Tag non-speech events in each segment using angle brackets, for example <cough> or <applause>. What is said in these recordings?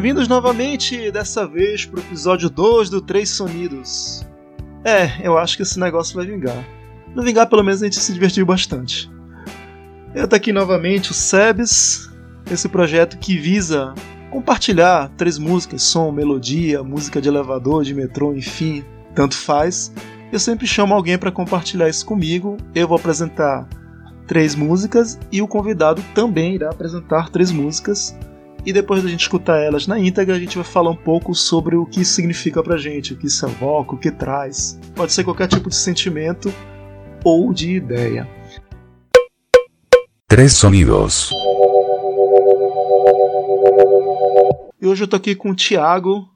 Bem-vindos novamente, dessa vez pro episódio 2 do Três Sonidos. É, eu acho que esse negócio vai vingar. No vingar, pelo menos, a gente se divertiu bastante. Eu tô aqui novamente, o Sebes, esse projeto que visa compartilhar três músicas, som, melodia, música de elevador, de metrô, enfim, tanto faz. Eu sempre chamo alguém para compartilhar isso comigo. Eu vou apresentar três músicas e o convidado também irá apresentar três músicas. E depois da gente escutar elas na íntegra, a gente vai falar um pouco sobre o que significa pra gente, o que isso evoca, o que traz. Pode ser qualquer tipo de sentimento ou de ideia. Três sonidos. E hoje eu tô aqui com o Thiago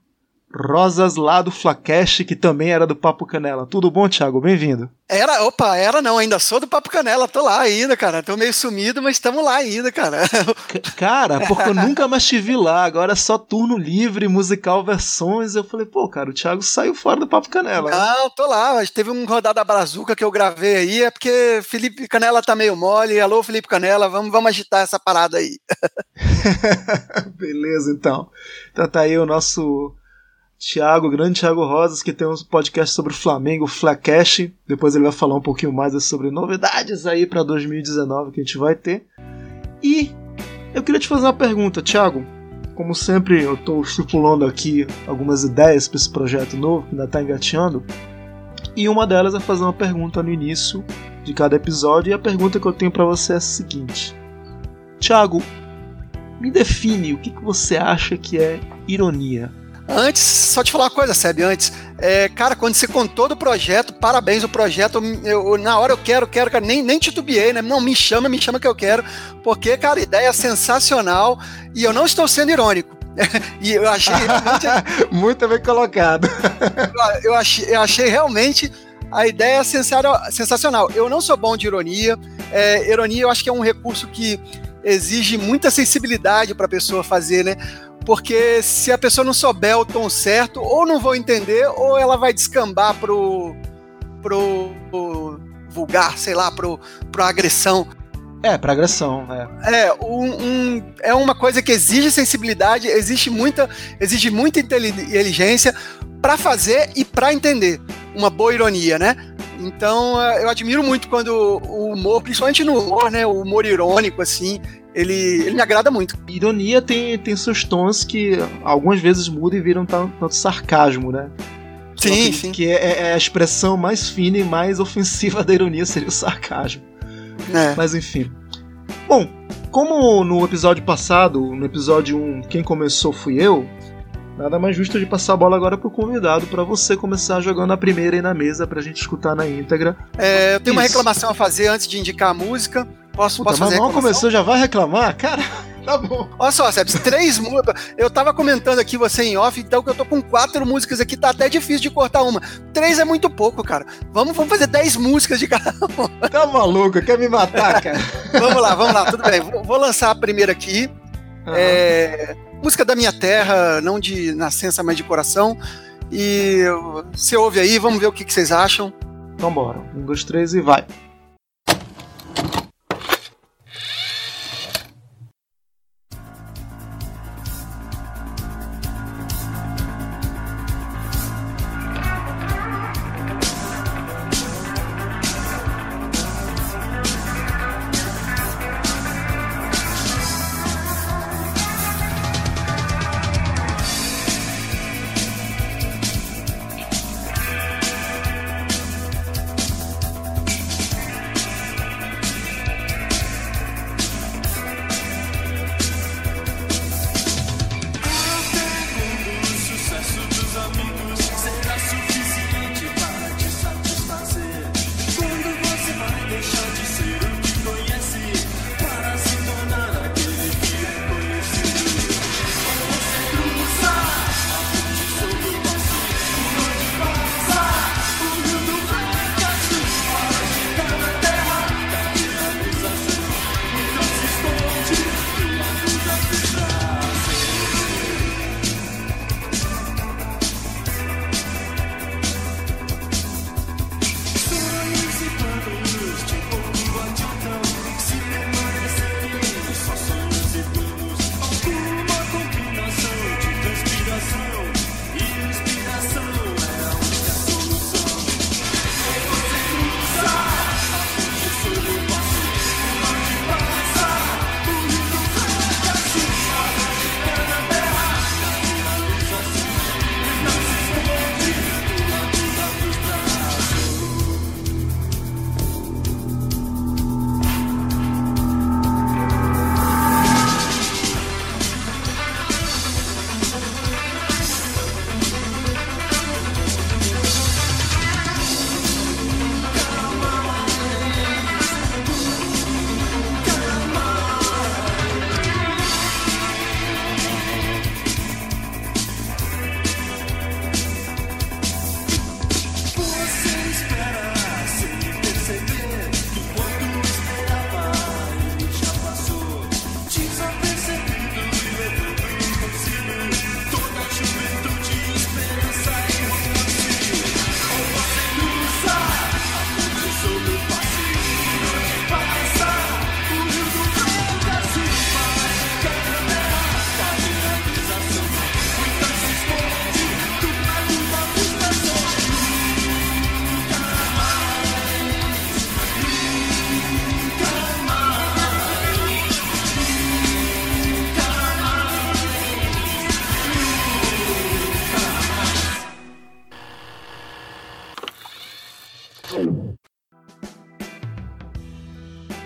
Rosas lá do Flacast, que também era do Papo Canela. Tudo bom, Thiago? Bem-vindo. Era, opa, era não, ainda sou do Papo Canela, tô lá ainda, cara. Tô meio sumido, mas estamos lá ainda, cara. <laughs> C cara, porque eu nunca mais te vi lá, agora é só turno livre, musical versões. Eu falei, pô, cara, o Thiago saiu fora do Papo Canela. Não, tô lá, mas teve um rodada brazuca que eu gravei aí, é porque Felipe Canela tá meio mole. Alô, Felipe Canela, vamos, vamos agitar essa parada aí. <laughs> <laughs> Beleza, então. Então tá aí o nosso Thiago, grande Thiago Rosas, que tem um podcast sobre o Flamengo, o Flacast. Depois ele vai falar um pouquinho mais sobre novidades aí para 2019 que a gente vai ter. E eu queria te fazer uma pergunta, Thiago. Como sempre, eu estou estipulando aqui algumas ideias para esse projeto novo que ainda está engateando. E uma delas é fazer uma pergunta no início de cada episódio. E a pergunta que eu tenho para você é a seguinte: Thiago, me define o que, que você acha que é ironia. Antes, só te falar uma coisa, Seb, antes. É, cara, quando você contou do projeto, parabéns o projeto. Eu, eu, na hora eu quero, quero, cara, nem, nem titubeei, né? Não, me chama, me chama que eu quero. Porque, cara, ideia sensacional. E eu não estou sendo irônico. <laughs> e eu achei realmente. <laughs> Muito bem colocado. eu, achei, eu achei realmente a ideia sensacional. Eu não sou bom de ironia. É, ironia eu acho que é um recurso que exige muita sensibilidade para a pessoa fazer, né? Porque se a pessoa não souber o tom certo, ou não vou entender, ou ela vai descambar pro, pro, pro vulgar, sei lá, pro, pro agressão. É, para agressão, é. É, um, um, é uma coisa que exige sensibilidade, existe muita, exige muita inteligência para fazer e para entender. Uma boa ironia, né? Então, eu admiro muito quando o humor, principalmente no humor, né? O humor irônico, assim, ele, ele me agrada muito. Ironia tem, tem seus tons que algumas vezes mudam e viram tanto, tanto sarcasmo, né? Sim, que, sim. Que é, é, a expressão mais fina e mais <laughs> ofensiva da ironia seria o sarcasmo. É. Mas enfim. Bom, como no episódio passado, no episódio 1, quem começou fui eu, nada mais justo de passar a bola agora pro convidado para você começar jogando a primeira aí na mesa pra gente escutar na íntegra. É, eu tenho Isso. uma reclamação a fazer antes de indicar a música. Posso, Puta, posso fazer mas mal começou, já vai reclamar? Cara, <laughs> tá bom. Olha só, Sebs, três músicas. Eu tava comentando aqui você em off, então que eu tô com quatro músicas aqui, tá até difícil de cortar uma. Três é muito pouco, cara. Vamos, vamos fazer dez músicas de cada <laughs> uma. Tá maluco? Quer me matar, <laughs> cara? vamos lá, vamos lá, tudo bem. Vou, vou lançar a primeira aqui. Uhum. É, música da minha terra, não de nascença, mas de coração. E você ouve aí, vamos ver o que, que vocês acham. Então bora. Um, dois, três e vai.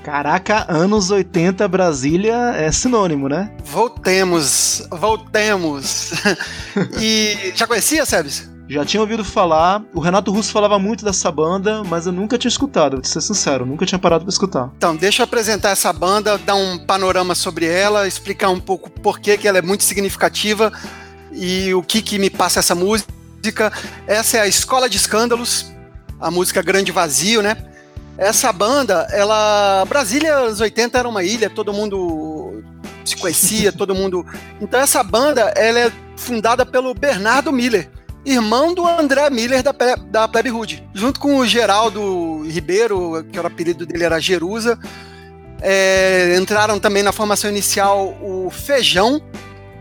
Caraca, anos 80 Brasília é sinônimo, né? Voltemos, voltemos. <laughs> e já conhecia, Sebes? Já tinha ouvido falar, o Renato Russo falava muito dessa banda, mas eu nunca tinha escutado, vou ser sincero, nunca tinha parado para escutar. Então, deixa eu apresentar essa banda, dar um panorama sobre ela, explicar um pouco por que ela é muito significativa e o que, que me passa essa música. Essa é a Escola de Escândalos, a música Grande Vazio, né? Essa banda, ela. Brasília, anos 80 era uma ilha, todo mundo se conhecia, todo mundo. Então, essa banda, ela é fundada pelo Bernardo Miller, irmão do André Miller da, da Plebe Hood, junto com o Geraldo Ribeiro, que era o apelido dele era Jerusa. É, entraram também na formação inicial o Feijão,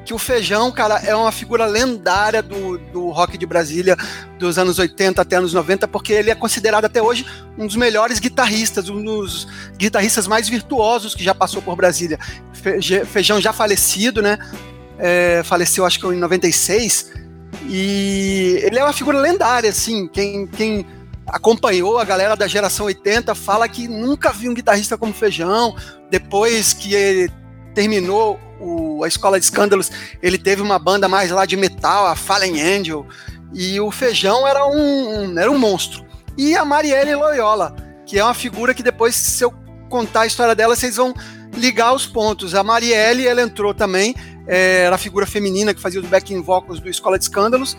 que o Feijão, cara, é uma figura lendária do, do rock de Brasília dos anos 80 até anos 90, porque ele é considerado até hoje um dos melhores guitarristas, um dos guitarristas mais virtuosos que já passou por Brasília. Feijão já falecido, né? É, faleceu acho que em 96. E ele é uma figura lendária, assim. Quem, quem acompanhou a galera da geração 80 fala que nunca viu um guitarrista como Feijão. Depois que ele terminou o, a Escola de Escândalos, ele teve uma banda mais lá de metal, a Fallen Angel, e o Feijão era um, um, era um monstro. E a Marielle Loyola, que é uma figura que depois, se eu contar a história dela, vocês vão ligar os pontos. A Marielle, ela entrou também, é, era a figura feminina que fazia os backing vocals do Escola de Escândalos,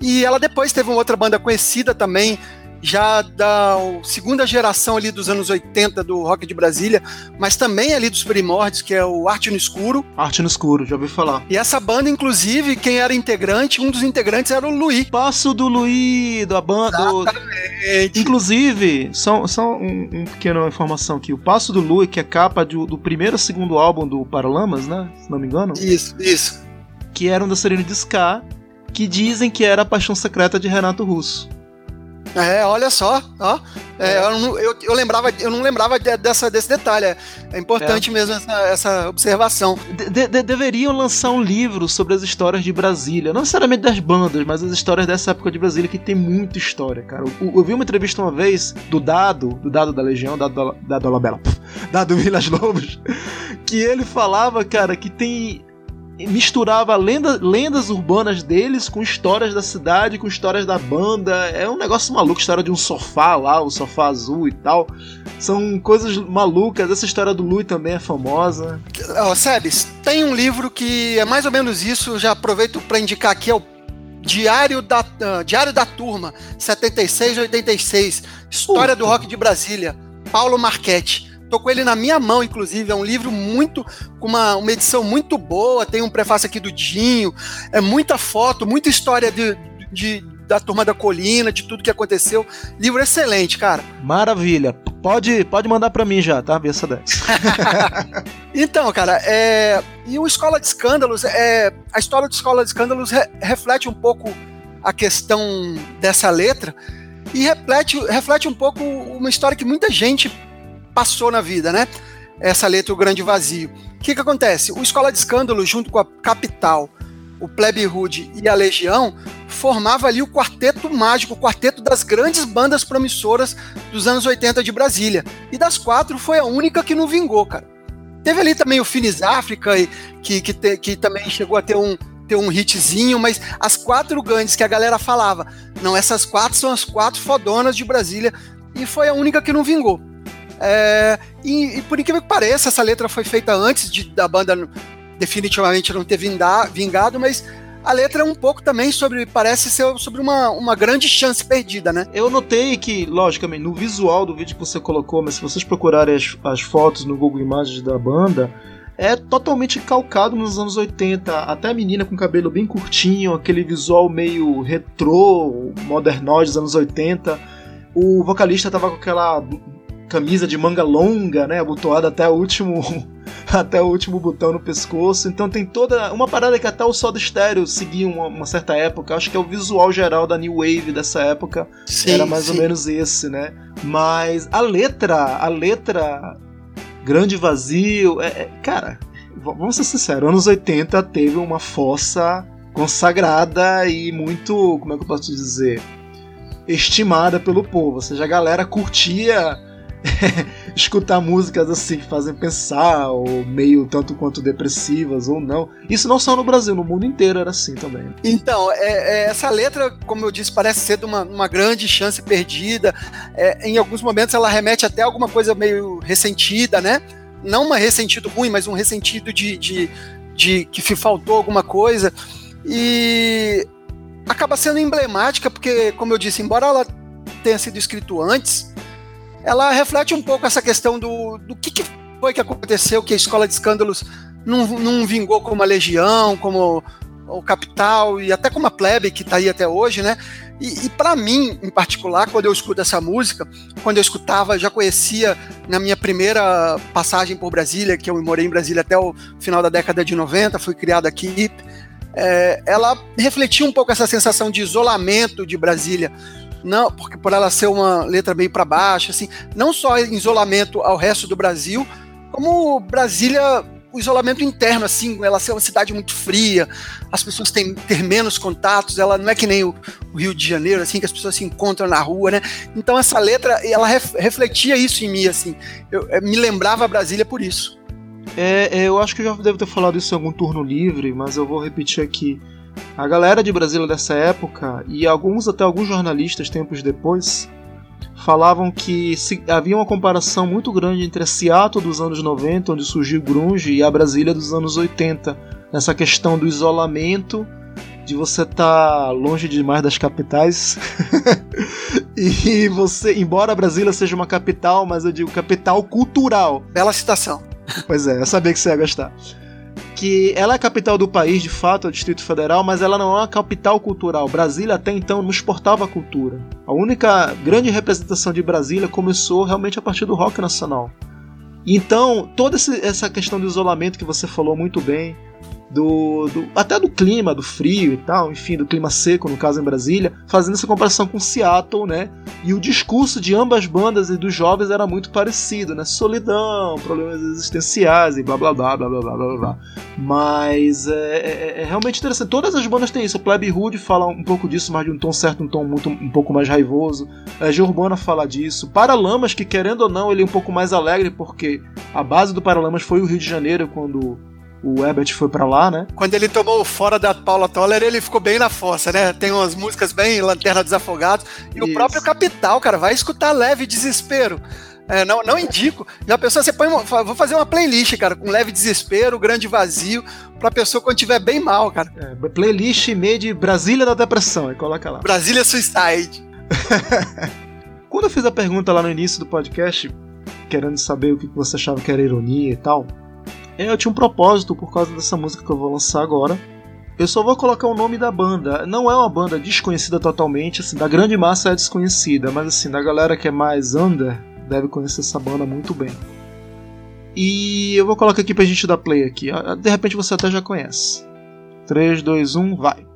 e ela depois teve uma outra banda conhecida também, já da segunda geração ali dos anos 80 do rock de Brasília, mas também ali dos primórdios, que é o Arte no Escuro. Arte no Escuro, já ouvi falar. E essa banda, inclusive, quem era integrante, um dos integrantes era o Luiz. Passo do Luiz, da banda. Exatamente. Inclusive, só, só um, um pequena informação aqui: o Passo do Luiz, que é capa do, do primeiro e segundo álbum do Paralamas, né? Se não me engano. Isso, isso. Que era um dançarino de ska, que dizem que era a paixão secreta de Renato Russo. É, olha só, ó. É, eu, não, eu, eu, lembrava, eu não lembrava de, dessa, desse detalhe. É, é importante é. mesmo essa, essa observação. De, de, deveriam lançar um livro sobre as histórias de Brasília. Não necessariamente das bandas, mas as histórias dessa época de Brasília, que tem muita história, cara. Eu, eu vi uma entrevista uma vez do Dado, do Dado da Legião, Dado da Dado Labela, <laughs> Dado Vilas Lobos, que ele falava, cara, que tem misturava lenda, lendas urbanas deles com histórias da cidade, com histórias da banda. É um negócio maluco, história de um sofá lá, o sofá azul e tal. São coisas malucas. Essa história do Lui também é famosa. Oh, Sebes, tem um livro que é mais ou menos isso, já aproveito para indicar aqui, é o Diário da, uh, Diário da Turma, 76 86, História do Rock de Brasília, Paulo Marchetti. Tô com ele na minha mão, inclusive. É um livro muito. com uma, uma edição muito boa. Tem um prefácio aqui do Dinho. É muita foto, muita história de, de, da turma da colina, de tudo que aconteceu. Livro excelente, cara. Maravilha. Pode, pode mandar para mim já, tá? Vessa <laughs> 10. então, cara, é... e o Escola de Escândalos, é... a história do Escola de Escândalos re reflete um pouco a questão dessa letra e reflete, reflete um pouco uma história que muita gente passou na vida, né? Essa letra, o grande vazio. O que, que acontece? O Escola de Escândalo, junto com a Capital, o Plebe Hood e a Legião, formava ali o quarteto mágico, o quarteto das grandes bandas promissoras dos anos 80 de Brasília. E das quatro, foi a única que não vingou, cara. Teve ali também o Finis África, que, que, te, que também chegou a ter um, ter um hitzinho, mas as quatro grandes que a galera falava, não, essas quatro são as quatro fodonas de Brasília, e foi a única que não vingou. É, e, e, por incrível que pareça, essa letra foi feita antes de, da banda definitivamente não ter vingado, mas a letra é um pouco também sobre, parece ser sobre uma, uma grande chance perdida, né? Eu notei que, logicamente, no visual do vídeo que você colocou, mas se vocês procurarem as, as fotos no Google Imagens da banda, é totalmente calcado nos anos 80. Até a menina com cabelo bem curtinho, aquele visual meio retrô, modernó dos anos 80. O vocalista tava com aquela camisa de manga longa, né, abotoada até o último <laughs> até o último botão no pescoço. Então tem toda uma parada que até o Soda Stereo seguia uma, uma certa época. Acho que é o visual geral da New Wave dessa época. Sim, era mais sim. ou menos esse, né? Mas a letra, a letra Grande Vazio, é, é, cara, vamos ser sinceros, anos 80 teve uma fossa consagrada e muito, como é que eu posso dizer? estimada pelo povo. Ou seja, a galera curtia <laughs> escutar músicas assim que fazem pensar, ou meio tanto quanto depressivas ou não. Isso não só no Brasil, no mundo inteiro era assim também. Então, é, é, essa letra, como eu disse, parece ser de uma, uma grande chance perdida. É, em alguns momentos ela remete até a alguma coisa meio ressentida, né? Não uma ressentido ruim, mas um ressentido de, de, de que faltou alguma coisa. E acaba sendo emblemática, porque, como eu disse, embora ela tenha sido escrito antes, ela reflete um pouco essa questão do, do que, que foi que aconteceu, que a Escola de Escândalos não, não vingou como a Legião, como o Capital e até como a Plebe, que está aí até hoje, né? E, e para mim, em particular, quando eu escuto essa música, quando eu escutava, já conhecia na minha primeira passagem por Brasília, que eu morei em Brasília até o final da década de 90, fui criado aqui, é, ela refletia um pouco essa sensação de isolamento de Brasília não, porque por ela ser uma letra meio para baixo, assim, não só em isolamento ao resto do Brasil, como Brasília, o isolamento interno, assim, ela ser uma cidade muito fria, as pessoas têm ter menos contatos, ela não é que nem o, o Rio de Janeiro, assim, que as pessoas se encontram na rua, né? Então essa letra, ela ref, refletia isso em mim, assim, eu, eu me lembrava Brasília por isso. É, é, eu acho que eu já devo ter falado isso em algum turno livre, mas eu vou repetir aqui. A galera de Brasília dessa época e alguns até alguns jornalistas tempos depois falavam que se, havia uma comparação muito grande entre a Seattle dos anos 90, onde surgiu o grunge, e a Brasília dos anos 80, nessa questão do isolamento, de você estar tá longe demais das capitais. <laughs> e você, embora Brasília seja uma capital, mas eu digo capital cultural. Bela citação. Pois é, eu sabia que você ia gostar que ela é a capital do país, de fato, é o Distrito Federal, mas ela não é uma capital cultural. Brasília até então não exportava cultura. A única grande representação de Brasília começou realmente a partir do rock nacional. Então, toda essa questão do isolamento que você falou muito bem, do, do, até do clima, do frio e tal, enfim, do clima seco, no caso em Brasília, fazendo essa comparação com Seattle, né? E o discurso de ambas bandas e dos jovens era muito parecido, né? Solidão, problemas existenciais e blá blá blá blá blá blá blá blá. Mas é, é, é realmente interessante. Todas as bandas têm isso. O Plebe Hood fala um pouco disso, mas de um tom certo, um tom muito, um pouco mais raivoso. A G Urbana fala disso. Paralamas, que querendo ou não, ele é um pouco mais alegre, porque a base do Paralamas foi o Rio de Janeiro, quando o Herbert foi para lá, né? Quando ele tomou fora da Paula Toller, ele ficou bem na fossa, né? Tem umas músicas bem Lanterna dos Afogados. E Isso. o próprio Capital, cara, vai escutar Leve Desespero. É, não, não indico. Já pessoa, você põe uma, vou fazer uma playlist, cara, com leve desespero, grande vazio, pra pessoa quando tiver bem mal, cara. É, playlist meio de Brasília da Depressão, aí coloca lá. Brasília Suicide. <laughs> quando eu fiz a pergunta lá no início do podcast, querendo saber o que você achava que era ironia e tal, eu tinha um propósito por causa dessa música que eu vou lançar agora. Eu só vou colocar o nome da banda. Não é uma banda desconhecida totalmente, assim, da grande massa é desconhecida, mas assim, da galera que é mais under, deve conhecer essa banda muito bem. E eu vou colocar aqui pra gente dar play aqui. Ah, de repente você até já conhece. 3, 2, 1, vai!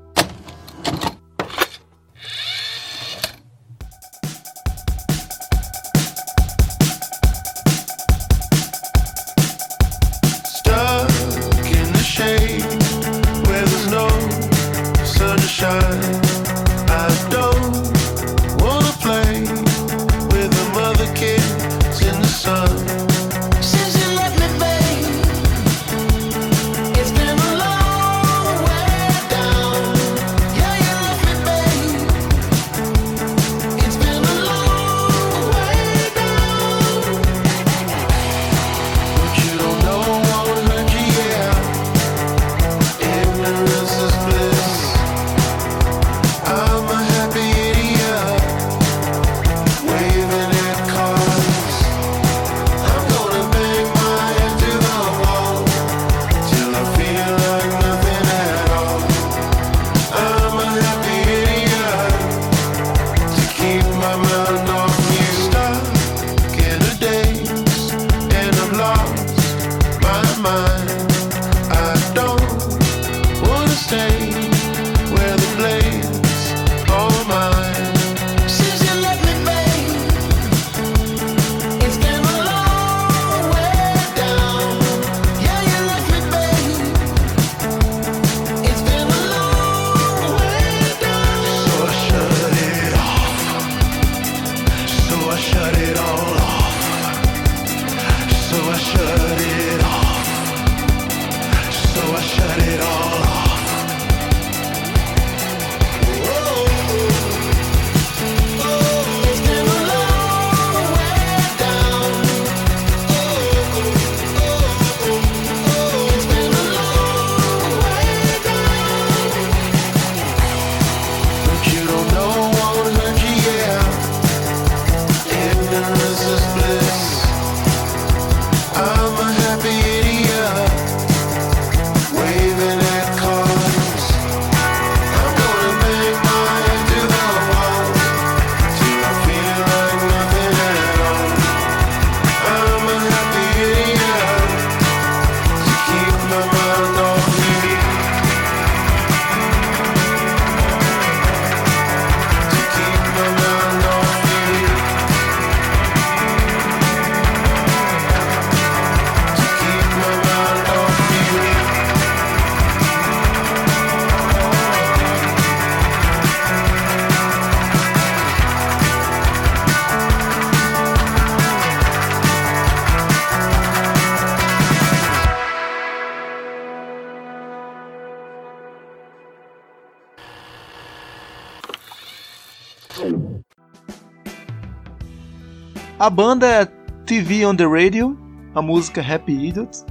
A banda é TV on the Radio, a música Happy Idiot.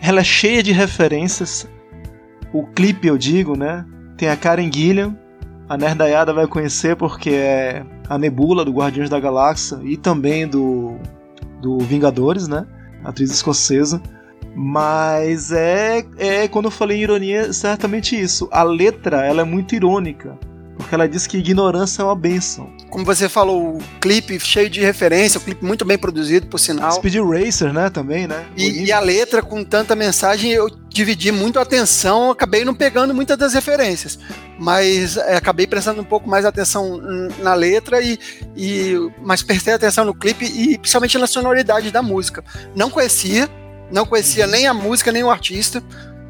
Ela é cheia de referências. O clipe, eu digo, né? Tem a Karen Gilliam, a Nerdaiada vai conhecer porque é a Nebula do Guardiões da Galáxia e também do, do Vingadores, né? Atriz escocesa. Mas é, é, quando eu falei em ironia, certamente isso. A letra ela é muito irônica. Porque ela diz que ignorância é uma benção. Como você falou, o clipe cheio de referência, o clipe muito bem produzido, por sinal. Speed Racer, né, também, né? E, e, a letra com tanta mensagem, eu dividi muito a atenção, acabei não pegando muitas das referências. Mas é, acabei prestando um pouco mais atenção na letra e, e mas prestei atenção no clipe e principalmente na sonoridade da música. Não conhecia, não conhecia uhum. nem a música, nem o artista.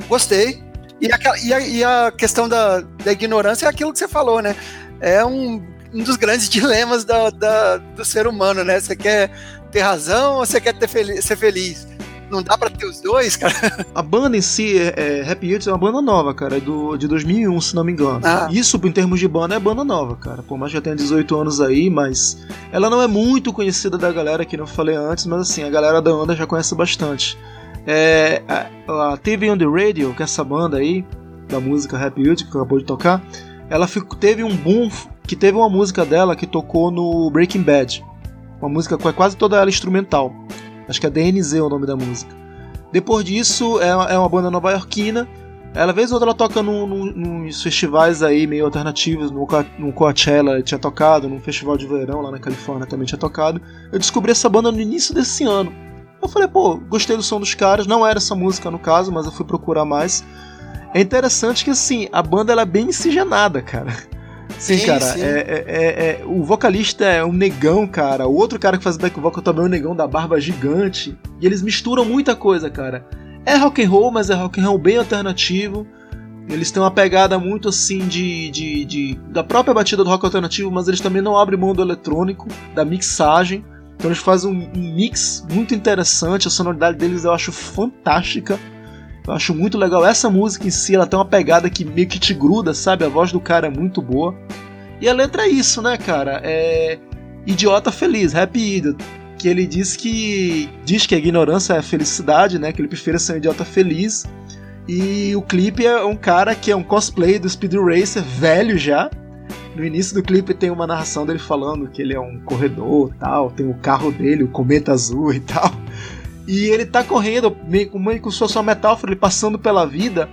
Gostei, e a, e a, e a questão da, da, ignorância é aquilo que você falou, né? É um, um dos grandes <laughs> dilemas da, da, do ser humano, né? Você quer ter razão ou você quer ter fel ser feliz? Não dá para ter os dois, cara. <laughs> A banda em si, é, é, Happy Hits, é uma banda nova, cara, é do, de 2001, se não me engano. Ah. Isso, em termos de banda, é banda nova, cara. Por mais que já tenha 18 anos aí, mas ela não é muito conhecida da galera, que não falei antes, mas assim, a galera da banda já conhece bastante. É, a, a TV on the Radio, que é essa banda aí, da música Happy Youth, que acabou de tocar, ela teve um boom que teve uma música dela que tocou no Breaking Bad. Uma música com quase toda ela instrumental. Acho que é DNZ o nome da música. Depois disso, é, é uma banda nova-iorquina. Ela, vez ou outra, ela toca no, no, nos festivais aí meio alternativos. No, no Coachella tinha tocado, num festival de verão lá na Califórnia também tinha tocado. Eu descobri essa banda no início desse ano. Eu falei, pô, gostei do som dos caras, não era essa música no caso, mas eu fui procurar mais. É interessante que assim, a banda ela é bem miscigenada, cara. Sim, sim cara, sim. É, é, é, é, o vocalista é um negão, cara. O outro cara que faz back vocal também é um negão da barba gigante. E eles misturam muita coisa, cara. É rock and roll, mas é rock and roll bem alternativo. Eles têm uma pegada muito assim de, de, de da própria batida do rock alternativo, mas eles também não abrem mão do eletrônico, da mixagem. Então eles fazem um, mix muito interessante, a sonoridade deles eu acho fantástica. Eu acho muito legal. Essa música em si, ela tem uma pegada que meio que te gruda, sabe? A voz do cara é muito boa. E a letra é isso, né, cara? É idiota feliz, happy idiot. Que ele diz que diz que a ignorância é a felicidade, né? Que ele prefere ser um idiota feliz. E o clipe é um cara que é um cosplay do Speed Racer, velho já, no início do clipe tem uma narração dele falando que ele é um corredor tal, tem o carro dele, o cometa azul e tal. E ele tá correndo, meio, meio como se fosse uma metáfora, ele passando pela vida.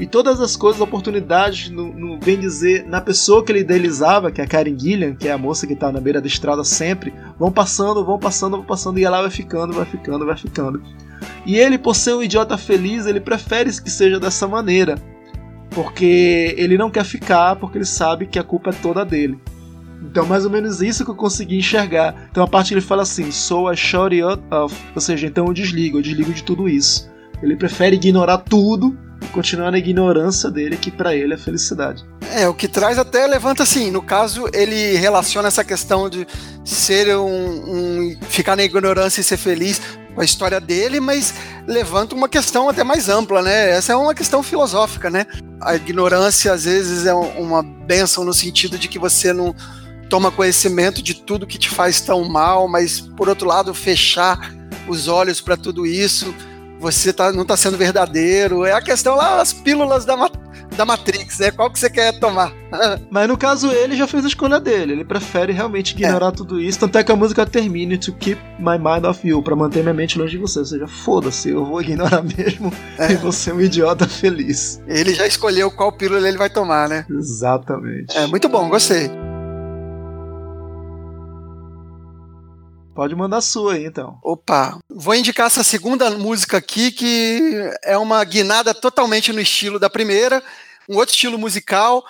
E todas as coisas, oportunidades, no, no, bem dizer, na pessoa que ele idealizava, que é a Karen Gillian, que é a moça que tá na beira da estrada sempre, vão passando, vão passando, vão passando, e ela vai ficando, vai ficando, vai ficando. E ele, por ser um idiota feliz, ele prefere que seja dessa maneira porque ele não quer ficar, porque ele sabe que a culpa é toda dele. Então, mais ou menos isso que eu consegui enxergar. Então, a parte que ele fala assim: So I shut off. Ou seja, então eu desligo, eu desligo de tudo isso. Ele prefere ignorar tudo e continuar na ignorância dele, que para ele é felicidade. É, o que traz até levanta assim, no caso, ele relaciona essa questão de ser um, um ficar na ignorância e ser feliz com a história dele, mas levanta uma questão até mais ampla, né? Essa é uma questão filosófica, né? A ignorância às vezes é uma benção no sentido de que você não toma conhecimento de tudo que te faz tão mal, mas por outro lado, fechar os olhos para tudo isso, você tá, não está sendo verdadeiro. É a questão lá, as pílulas da, da Matrix, né? Qual que você quer tomar? <laughs> Mas no caso, ele já fez a escolha dele. Ele prefere realmente ignorar é. tudo isso. Tanto é que a música termina to keep my mind off you, pra manter minha mente longe de você. Ou seja, foda-se, eu vou ignorar <laughs> mesmo é. e você é um idiota feliz. Ele já escolheu qual pílula ele vai tomar, né? Exatamente. É, muito bom, gostei. Pode mandar a sua aí, então. Opa, vou indicar essa segunda música aqui, que é uma guinada totalmente no estilo da primeira, um outro estilo musical,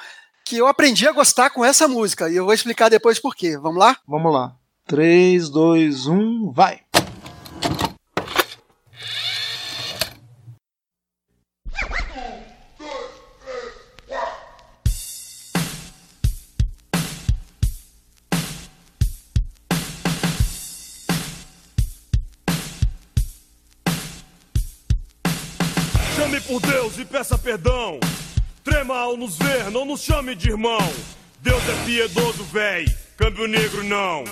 que eu aprendi a gostar com essa música, e eu vou explicar depois por quê. Vamos lá? Vamos lá. 3, 2, 1, vai! Por Deus e peça perdão. Trema ao nos ver, não nos chame de irmão. Deus é piedoso, véi. Câmbio negro, não.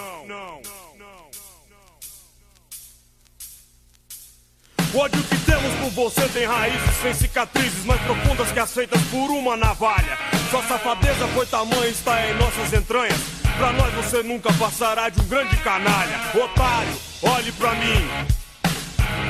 O ódio que temos por você tem raízes sem cicatrizes mais profundas que aceitas por uma navalha. Sua safadeza foi tamanha, está em nossas entranhas. Pra nós você nunca passará de um grande canalha. Otário, olhe pra mim.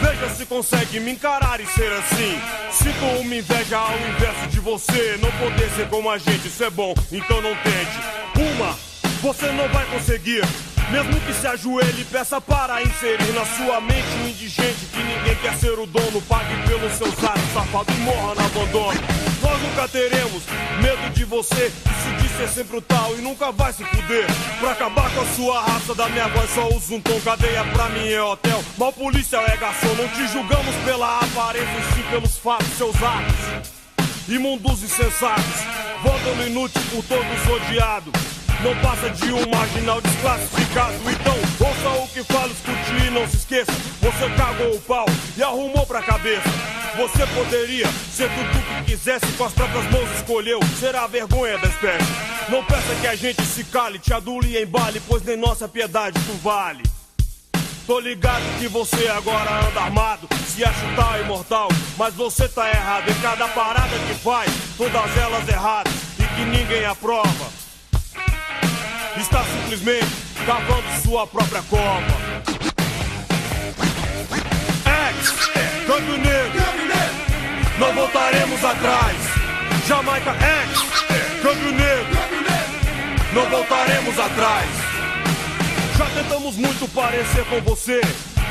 Veja se consegue me encarar e ser assim. Sinto uma inveja ao inverso de você. Não poder ser como a gente, isso é bom, então não tente. Uma, você não vai conseguir. Mesmo que se ajoelhe peça para inserir na sua mente um indigente que ninguém quer ser o dono, pague pelos seus atos, safado e morra no abandono. Nós nunca teremos medo de você, que se diz ser sempre o tal e nunca vai se fuder. Pra acabar com a sua raça, da minha voz só uso um tom, cadeia pra mim é hotel. Mal polícia é garçom, não te julgamos pela aparência, e sim pelos fatos, seus atos. Imundos e sensatos, vândalo inútil por todos odiado não passa de um marginal desclassificado. Então, ouça o que falo, escute e não se esqueça. Você cagou o pau e arrumou pra cabeça. Você poderia ser tudo o que quisesse, com as próprias mãos escolheu. Será a vergonha da espécie. Não peça que a gente se cale, te adule e embale, pois nem nossa piedade tu vale. Tô ligado que você agora anda armado, se acha tal imortal, mas você tá errado em cada parada que faz, todas elas erradas e que ninguém aprova está simplesmente cavando sua própria cova. X, Câmbio Negro, não voltaremos atrás. Jamaica X, Câmbio Negro, não voltaremos atrás. Já tentamos muito parecer com você.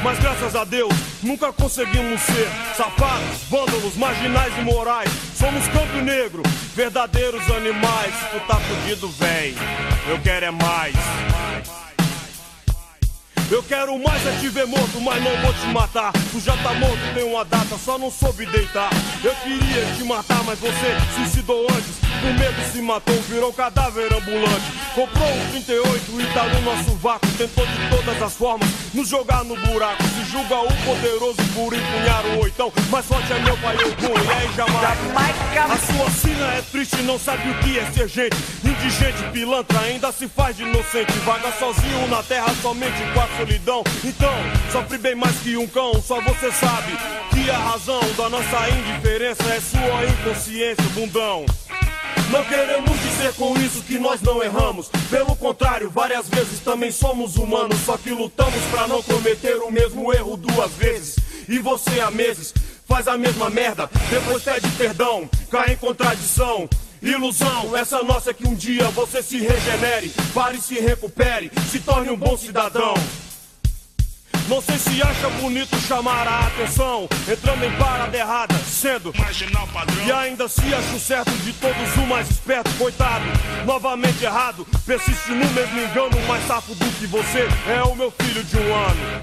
Mas graças a Deus nunca conseguimos ser safados, vândalos, marginais e morais. Somos campo negro, verdadeiros animais. Tu tá fudido, véi. Eu quero é mais. Eu quero mais é te ver morto, mas não vou te matar. Tu já tá morto, tem uma data, só não soube deitar. Eu queria te matar, mas você suicidou antes. Com medo se matou, virou cadáver ambulante. Comprou um 38 e tá no nosso vácuo. Tentou de todas as formas nos jogar no buraco. Se julga o poderoso por empunhar o oitão. Mas forte é meu pai Ogum, e aí Jamaica. A sua sina é triste, não sabe o que é ser gente. Indigente, pilantra, ainda se faz de inocente. Vaga sozinho na terra somente a solidão. Então, sofre bem mais que um cão. Só você sabe que a razão da nossa indiferença é sua inconsciência, bundão. Não queremos dizer com isso que nós não erramos. Pelo contrário, várias vezes também somos humanos. Só que lutamos para não cometer o mesmo erro duas vezes. E você há meses faz a mesma merda. Depois pede perdão, cai em contradição. Ilusão, essa nossa é que um dia você se regenere, pare e se recupere, se torne um bom cidadão. Não sei se acha bonito chamar a atenção, entrando em parada errada, sendo marginal padrão. E ainda se acha certo de todos o mais esperto, coitado, novamente errado. Persiste no mesmo engano, mais safo do que você é o meu filho de um ano.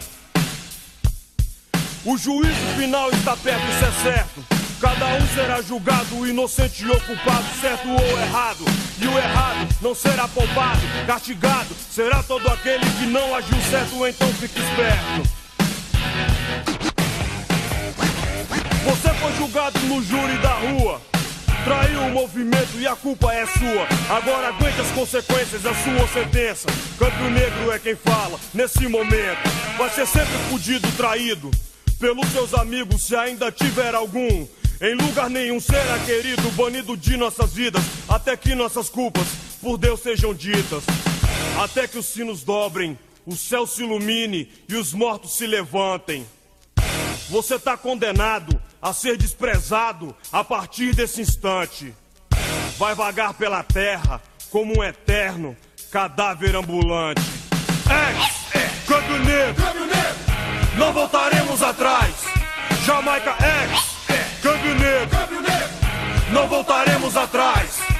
O juízo final está perto, isso é certo. Cada um será julgado, inocente ou culpado, certo ou errado. E o errado não será poupado, castigado. Será todo aquele que não agiu certo, então fique esperto. Você foi julgado no júri da rua. Traiu o movimento e a culpa é sua. Agora aguente as consequências da sua sentença. Campo Negro é quem fala nesse momento. Vai ser sempre fudido, traído pelos seus amigos, se ainda tiver algum. Em lugar nenhum será querido, banido de nossas vidas, até que nossas culpas por Deus sejam ditas. Até que os sinos dobrem, o céu se ilumine e os mortos se levantem. Você tá condenado a ser desprezado a partir desse instante. Vai vagar pela terra como um eterno cadáver ambulante. Ex, é, Câmbio Negro, não voltaremos atrás. Jamaica X, Câmbio Negro, não voltaremos atrás.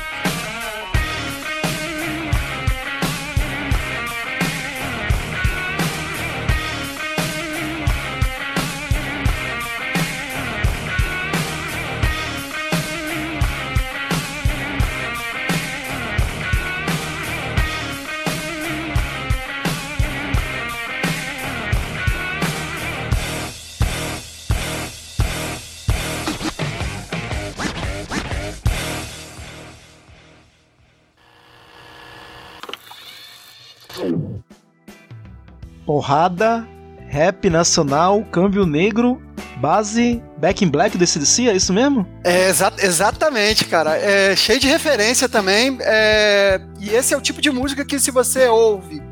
Porrada, rap nacional, câmbio negro, base Back in Black do CDC, é isso mesmo? É, exa exatamente, cara. É cheio de referência também. É... E esse é o tipo de música que, se você ouve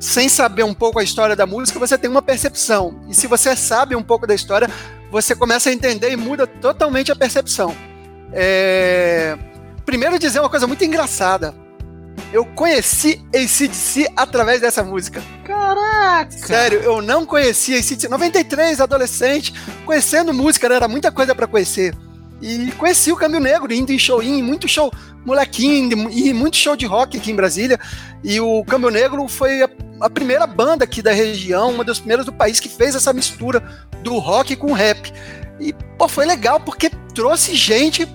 sem saber um pouco a história da música, você tem uma percepção. E se você sabe um pouco da história, você começa a entender e muda totalmente a percepção. É... Primeiro dizer uma coisa muito engraçada eu conheci ACDC através dessa música. Caraca! Sério, eu não conhecia ACDC. 93, adolescente, conhecendo música, né? era muita coisa para conhecer. E conheci o Câmbio Negro, indo em show, em muito show molequinho, e muito show de rock aqui em Brasília. E o Câmbio Negro foi a, a, primeira banda aqui da região, uma das primeiras do país que fez essa mistura do rock com rap. E, pô, foi legal porque trouxe gente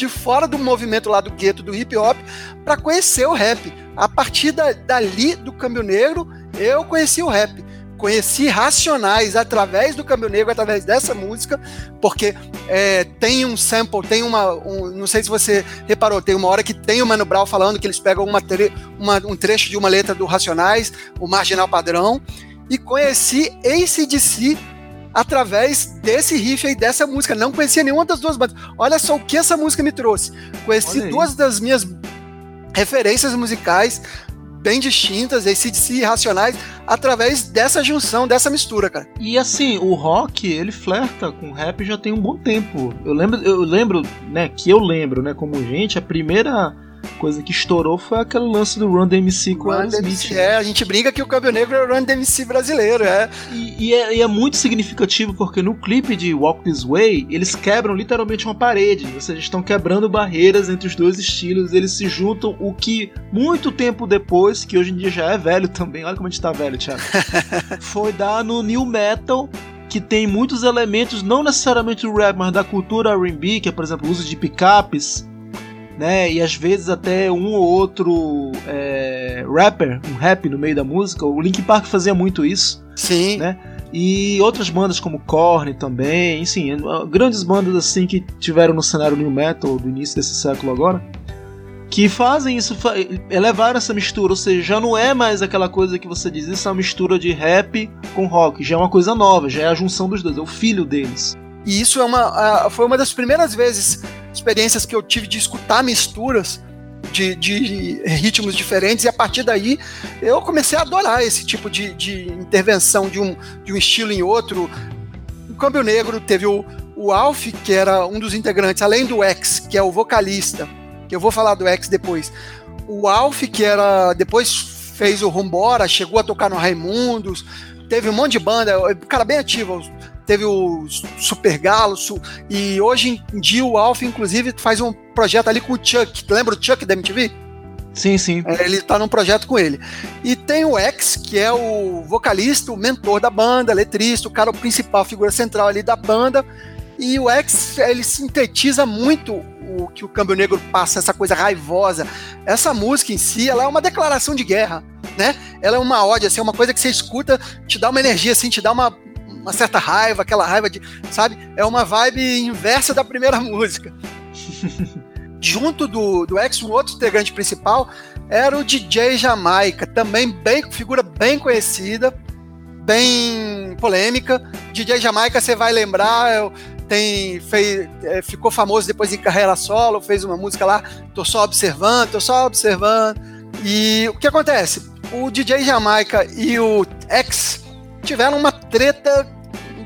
de fora do movimento lá do gueto do hip hop para conhecer o rap. A partir da, dali do Câmbio Negro, eu conheci o rap. Conheci Racionais através do Câmbio Negro, através dessa música, porque é, tem um sample, tem uma. Um, não sei se você reparou, tem uma hora que tem o Mano Brown falando que eles pegam uma, uma, um trecho de uma letra do Racionais, o Marginal Padrão, e conheci ACDC através desse riff aí, dessa música. Não conhecia nenhuma das duas bandas. Olha só o que essa música me trouxe. Conheci duas das minhas referências musicais bem distintas, ACDC e Racionais, através dessa junção, dessa mistura, cara. E assim, o rock, ele flerta com rap já tem um bom tempo. Eu lembro, eu lembro, né, que eu lembro, né, como gente, a primeira coisa que estourou foi aquele lance do Run DMC com o Aerosmith. É, a gente brinca que o Câmbio Negro é o Run DMC brasileiro, é. E, e, é. e, é. muito significativo porque no clipe de Walk This Way, eles quebram literalmente uma parede, ou seja, estão quebrando barreiras entre os dois estilos, eles se juntam, o que muito tempo depois, que hoje em dia já é velho também, olha como a gente tá velho, Thiago, <laughs> foi dar no New Metal que tem muitos elementos, não necessariamente do rap, mas da cultura R&B, que é, por exemplo, o uso de picapes, né? E às vezes até um ou outro é, rapper, um rap no meio da música. O Link Park fazia muito isso. Sim. Né? E outras bandas como Korn também, enfim, grandes bandas assim que tiveram no cenário new metal do início desse século agora, que fazem isso, elevar essa mistura, ou seja, já não é mais aquela coisa que você diz, isso é uma mistura de rap com rock, já é uma coisa nova, já é a junção dos dois, é o filho deles. E isso é uma, foi uma das primeiras vezes, experiências que eu tive de escutar misturas de, de ritmos diferentes, e a partir daí eu comecei a adorar esse tipo de, de intervenção de um, de um estilo em outro. No Câmbio Negro teve o, o Alf, que era um dos integrantes, além do X, que é o vocalista, que eu vou falar do X depois. O Alf, que era. Depois fez o Rumbora, chegou a tocar no Raimundos, teve um monte de banda, cara bem ativo teve o Super Galo, e hoje em dia o Alf, inclusive, faz um projeto ali com o Chuck. Lembra o Chuck da MTV? Sim, sim. É, ele tá num projeto com ele. E tem o X, que é o vocalista, o mentor da banda, letrista, o cara principal, a figura central ali da banda. E o X, ele sintetiza muito o que o Câmbio Negro passa, essa coisa raivosa. Essa música em si, ela é uma declaração de guerra, né? Ela é uma ódio, assim, é uma coisa que você escuta, te dá uma energia, assim, te dá uma, uma certa raiva, aquela raiva de, sabe? É uma vibe inversa da primeira <laughs> música. Junto do, do X, um outro integrante principal era o DJ Jamaica, também bem figura bem conhecida, bem polêmica. DJ Jamaica, você vai lembrar, tem fez, é, ficou famoso depois em carreira solo, fez uma música lá, tô só observando, tô só observando. E o que acontece? O DJ Jamaica e o X tiveram uma treta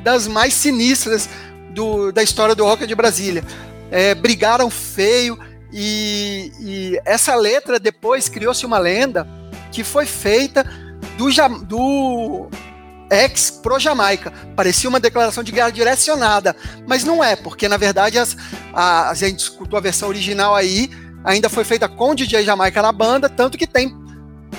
das mais sinistras do, da história do rock de Brasília. É, brigaram feio e, e, essa letra depois criou-se uma lenda que foi feita do, do ex pro Jamaica. Parecia uma declaração de guerra direcionada, mas não é, porque na verdade as, a, a gente escutou a versão original aí, ainda foi feita com DJ Jamaica na banda, tanto que tem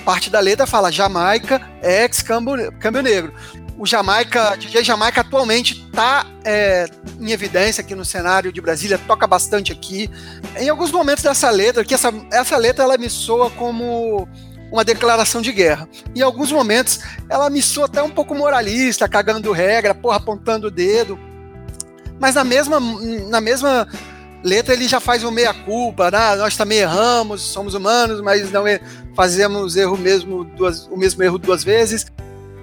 parte da letra fala Jamaica, ex Câmbio, Câmbio Negro o Jamaica, DJ Jamaica atualmente está é, em evidência aqui no cenário de Brasília, toca bastante aqui. Em alguns momentos dessa letra, que essa, essa letra ela me soa como uma declaração de guerra. Em alguns momentos ela me soa até um pouco moralista, cagando regra, porra, apontando o dedo. Mas na mesma, na mesma letra ele já faz o meia-culpa, né? nós também erramos, somos humanos, mas não é, fazemos erro mesmo duas, o mesmo erro duas vezes.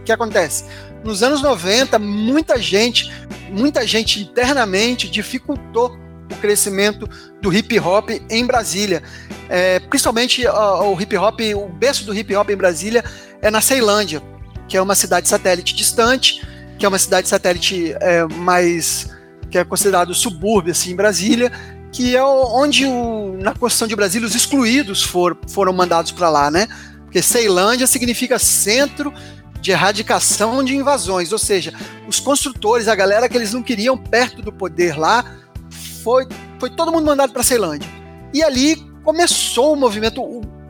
O que acontece? Nos anos 90, muita gente, muita gente internamente dificultou o crescimento do hip hop em Brasília. É, principalmente uh, o hip hop, o berço do hip hop em Brasília é na Ceilândia, que é uma cidade satélite distante, que é uma cidade satélite é, mais que é considerado subúrbio assim em Brasília, que é onde o, na Constituição de Brasília os excluídos for, foram mandados para lá, né? Porque Ceilândia significa centro de erradicação de invasões, ou seja, os construtores, a galera que eles não queriam perto do poder lá, foi, foi todo mundo mandado para Ceilândia. E ali começou o movimento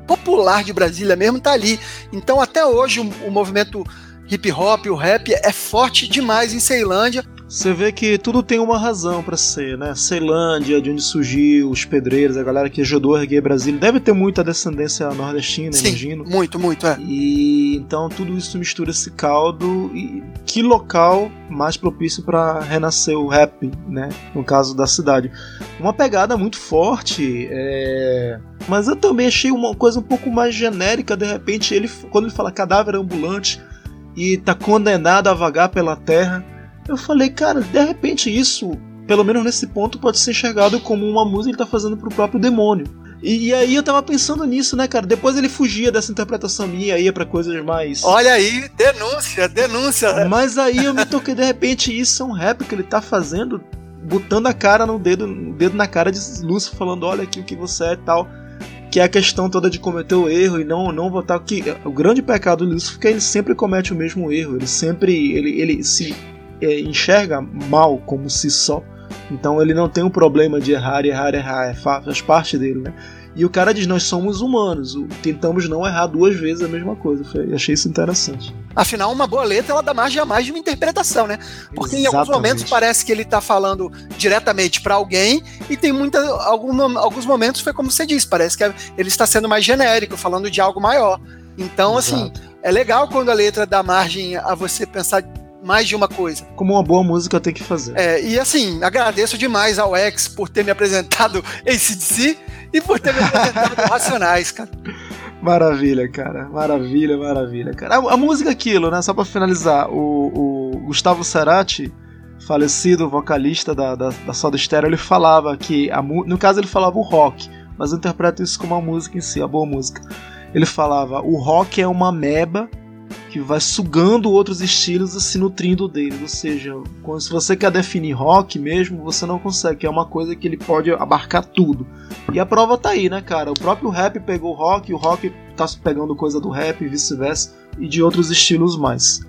popular de Brasília mesmo, tá ali. Então até hoje o, o movimento hip hop, o rap é forte demais em Ceilândia você vê que tudo tem uma razão para ser, né? Ceilândia, de onde surgiu, os pedreiros, a galera que ajudou a erguer Brasília, deve ter muita descendência nordestina, Sim, imagino. Muito, muito, é. E então tudo isso mistura esse caldo e que local mais propício para renascer o rap, né? No caso da cidade. Uma pegada muito forte, é... mas eu também achei uma coisa um pouco mais genérica, de repente ele quando ele fala cadáver ambulante e tá condenado a vagar pela terra, eu falei, cara, de repente isso, pelo menos nesse ponto, pode ser enxergado como uma música que ele tá fazendo pro próprio demônio. E, e, aí eu tava pensando nisso, né, cara? Depois ele fugia dessa interpretação minha, ia para coisas mais. Olha aí, denúncia, denúncia. Mas aí eu me toquei, de repente, isso é um rap que ele tá fazendo, botando a cara no dedo, no dedo na cara de Lúcio, falando, olha aqui o que você é e tal. Que é a questão toda de cometer o erro e não, não votar. Que, o grande pecado do Lúcio é que ele sempre comete o mesmo erro. Ele sempre. Ele, ele se é, enxerga mal como si só. Então ele não tem um problema de errar, errar, errar, é, faz parte dele, né? E o cara diz: Nós somos humanos, tentamos não errar duas vezes a mesma coisa. Foi, achei isso interessante. Afinal, uma boa letra ela dá margem a mais de uma interpretação, né? Porque Exatamente. em alguns momentos parece que ele está falando diretamente para alguém, e tem muita, algum, alguns momentos foi como você disse, parece que ele está sendo mais genérico, falando de algo maior. Então, assim, Exato. assim, é legal quando a letra dá margem a você pensar mais de uma coisa. Como uma boa música tem que fazer. É, e assim, agradeço demais ao X por ter me apresentado ACDC e por ter me apresentado <laughs> Racionais, cara. Maravilha, cara. Maravilha, maravilha, cara. A, a música é aquilo, né? Só pra finalizar, o, o Gustavo Cerati, falecido vocalista da, da, da Soda Stereo, ele falava que, a, no caso ele falava o rock, mas eu interpreto isso como a música em si, a boa música. Ele falava, o rock é uma meba que vai sugando outros estilos e se nutrindo deles. Ou seja, se você quer definir rock mesmo, você não consegue, é uma coisa que ele pode abarcar tudo. E a prova tá aí, né, cara? O próprio rap pegou o rock, o rock tá pegando coisa do rap e vice-versa, e de outros estilos mais.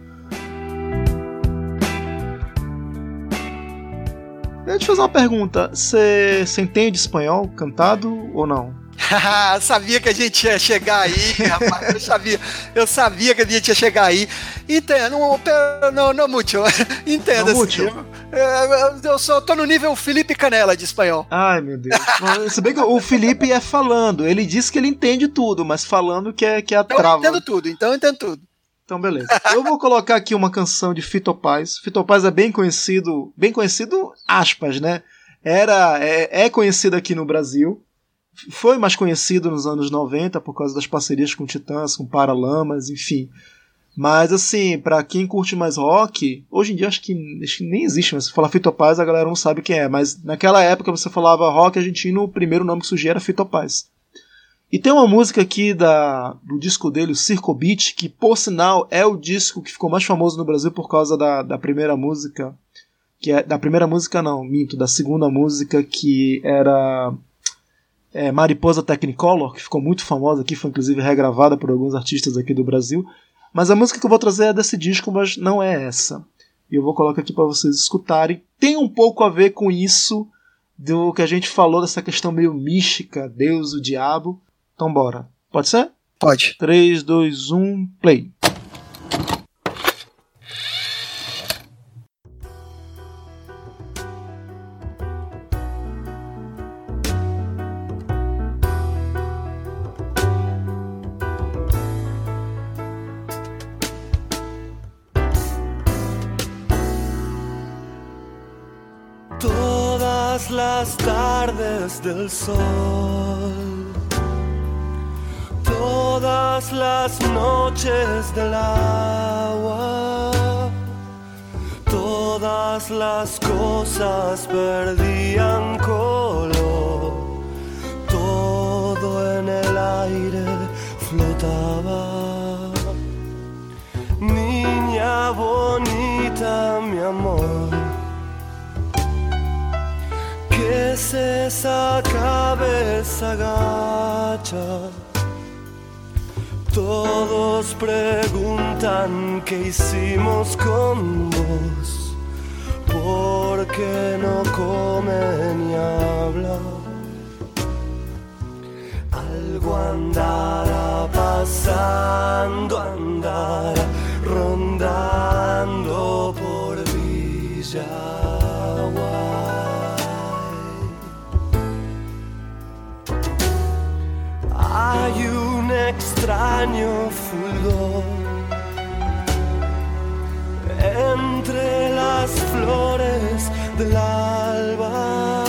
Deixa eu te fazer uma pergunta. Você entende espanhol cantado ou não? Sabia que a gente ia chegar aí, rapaz. Eu sabia, eu sabia que a gente ia chegar aí. Entendo, não, não, não muito. Entendo, não assim. É, eu só tô no nível Felipe Canela de espanhol. Ai, meu Deus. Se bem que o Felipe é falando. Ele disse que ele entende tudo, mas falando que é, que é a então trava. Eu entendo tudo, então eu entendo tudo. Então, beleza. Eu vou colocar aqui uma canção de Fito Paz. Fito Paz é bem conhecido, bem conhecido, aspas, né? Era, é, é conhecido aqui no Brasil. Foi mais conhecido nos anos 90 por causa das parcerias com Titãs, com Paralamas, enfim. Mas assim, para quem curte mais rock, hoje em dia acho que, acho que nem existe, mas se falar Fito Paz a galera não sabe quem é. Mas naquela época você falava rock argentino, o primeiro nome que surgia era Fito Paz. E tem uma música aqui da, do disco dele, o Circo Beat, que por sinal é o disco que ficou mais famoso no Brasil por causa da, da primeira música. Que é, da primeira música não, minto, da segunda música que era é, Mariposa Technicolor, que ficou muito famosa aqui, foi inclusive regravada por alguns artistas aqui do Brasil. Mas a música que eu vou trazer é desse disco, mas não é essa. E eu vou colocar aqui para vocês escutarem. Tem um pouco a ver com isso do que a gente falou dessa questão meio mística, Deus, o diabo. Então bora. Pode ser? Pode. 3, 2, 1, play. Del sol. Todas las noches del agua, todas las cosas perdían color, todo en el aire flotaba. Niña bonita, mi amor, ¿qué es esa cabeza gacha? Todos preguntan qué hicimos con vos, porque no come ni habla. Algo andará pasando, andará rondando por Villa. Hay un extraño fulgor entre las flores del alba.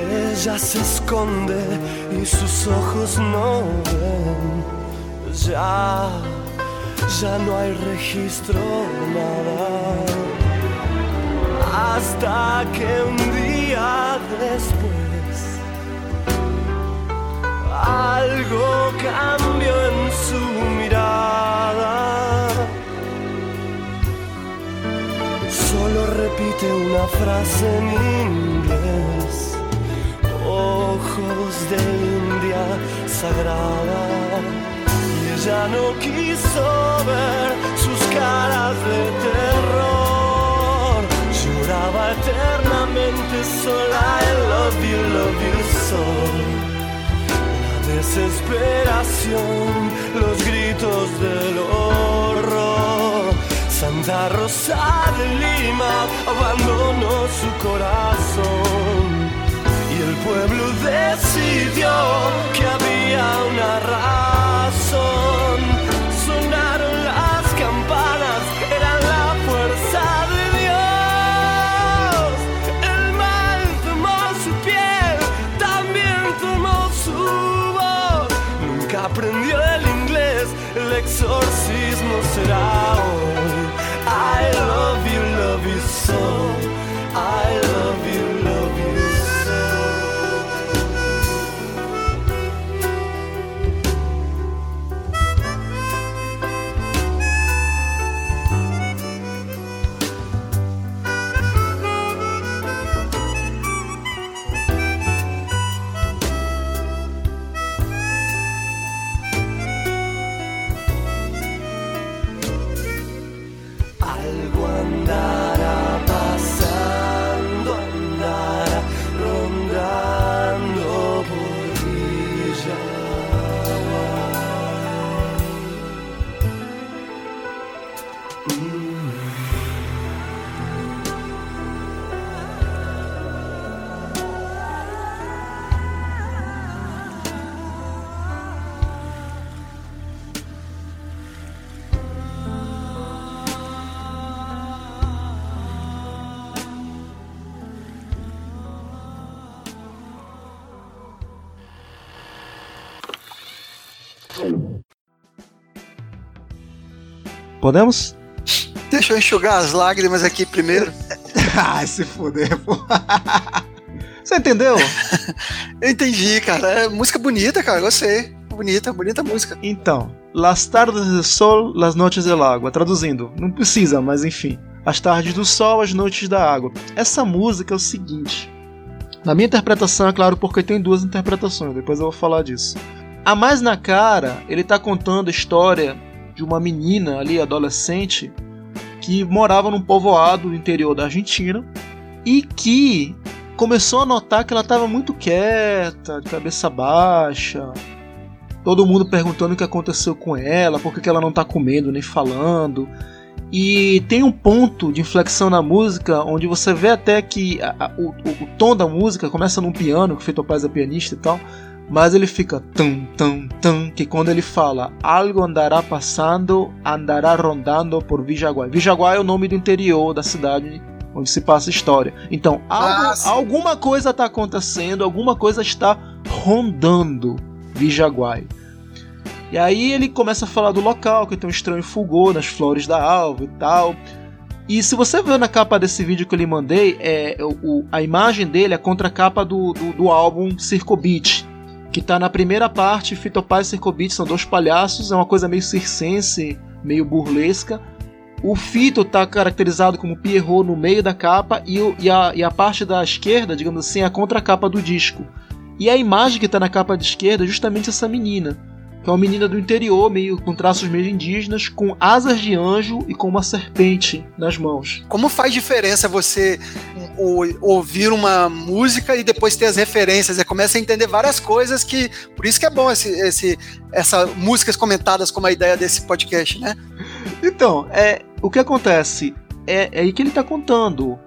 Ella se esconde y sus ojos no ven. Ya, ya no hay registro nada. Hasta que un día después algo cambió en su mirada. Solo repite una frase en inglés. Ojos de India sagrada. Y ella no quiso ver sus caras de terror. Lloraba eternamente sola. I love you, love you so desesperación, los gritos del horror. Santa Rosa de Lima abandonó su corazón y el pueblo decidió que había una razón. Exorcismo será hoy. I love you, love you so. I love you, love you Podemos? Deixa eu enxugar as lágrimas aqui primeiro. <laughs> Ai, se fuder, pô. Você entendeu? eu entendi, cara. É música bonita, cara. Gostei. Bonita, bonita música. Então, Las tardes do sol, las noches del agua. Traduzindo, não precisa, mas enfim. As tardes do sol, as noites da água. Essa música é o seguinte. Na minha interpretação, é claro, porque tem duas interpretações, depois eu vou falar disso. A mais na cara, ele tá contando a história de uma menina ali, adolescente, que morava num povoado do interior da Argentina e que começou a notar que ela estava muito quieta, de cabeça baixa. Todo mundo perguntando o que aconteceu com ela, por que ela não está comendo nem falando. E tem um ponto de inflexão na música onde você vê até que a, a, o, o, tom da música começa num piano, que o Feito Paz é pianista e tal, mas ele fica tum, tum, tum, que quando ele fala algo andará passando, andará rondando por Vijaguai. Vijaguai é o nome do interior da cidade onde se passa a história. Então, algo, ah, alguma coisa está acontecendo, alguma coisa está rondando Vijaguai. E aí ele começa a falar do local, que tem um estranho fulgor nas flores da alva e tal. E se você ver na capa desse vídeo que eu lhe mandei, é, o, a imagem dele é a contracapa do, do, do álbum Circo Beat, que tá na primeira parte, Fito Paz e Circo Beat são dois palhaços, é uma coisa meio circense, meio burlesca. O Fito tá caracterizado como Pierrot no meio da capa e, e, a, e a parte da esquerda, digamos assim, é a contracapa do disco. E a imagem que tá na capa de esquerda é justamente essa menina que é uma menina do interior, meio com traços meio indígenas, com asas de anjo e com uma serpente nas mãos. Como faz diferença você ouvir uma música e depois ter as referências? Você começa a entender várias coisas que. Por isso que é bom esse, esse, essa músicas comentadas como a ideia desse podcast, né? Então, é, o que acontece? É, é aí que ele está contando.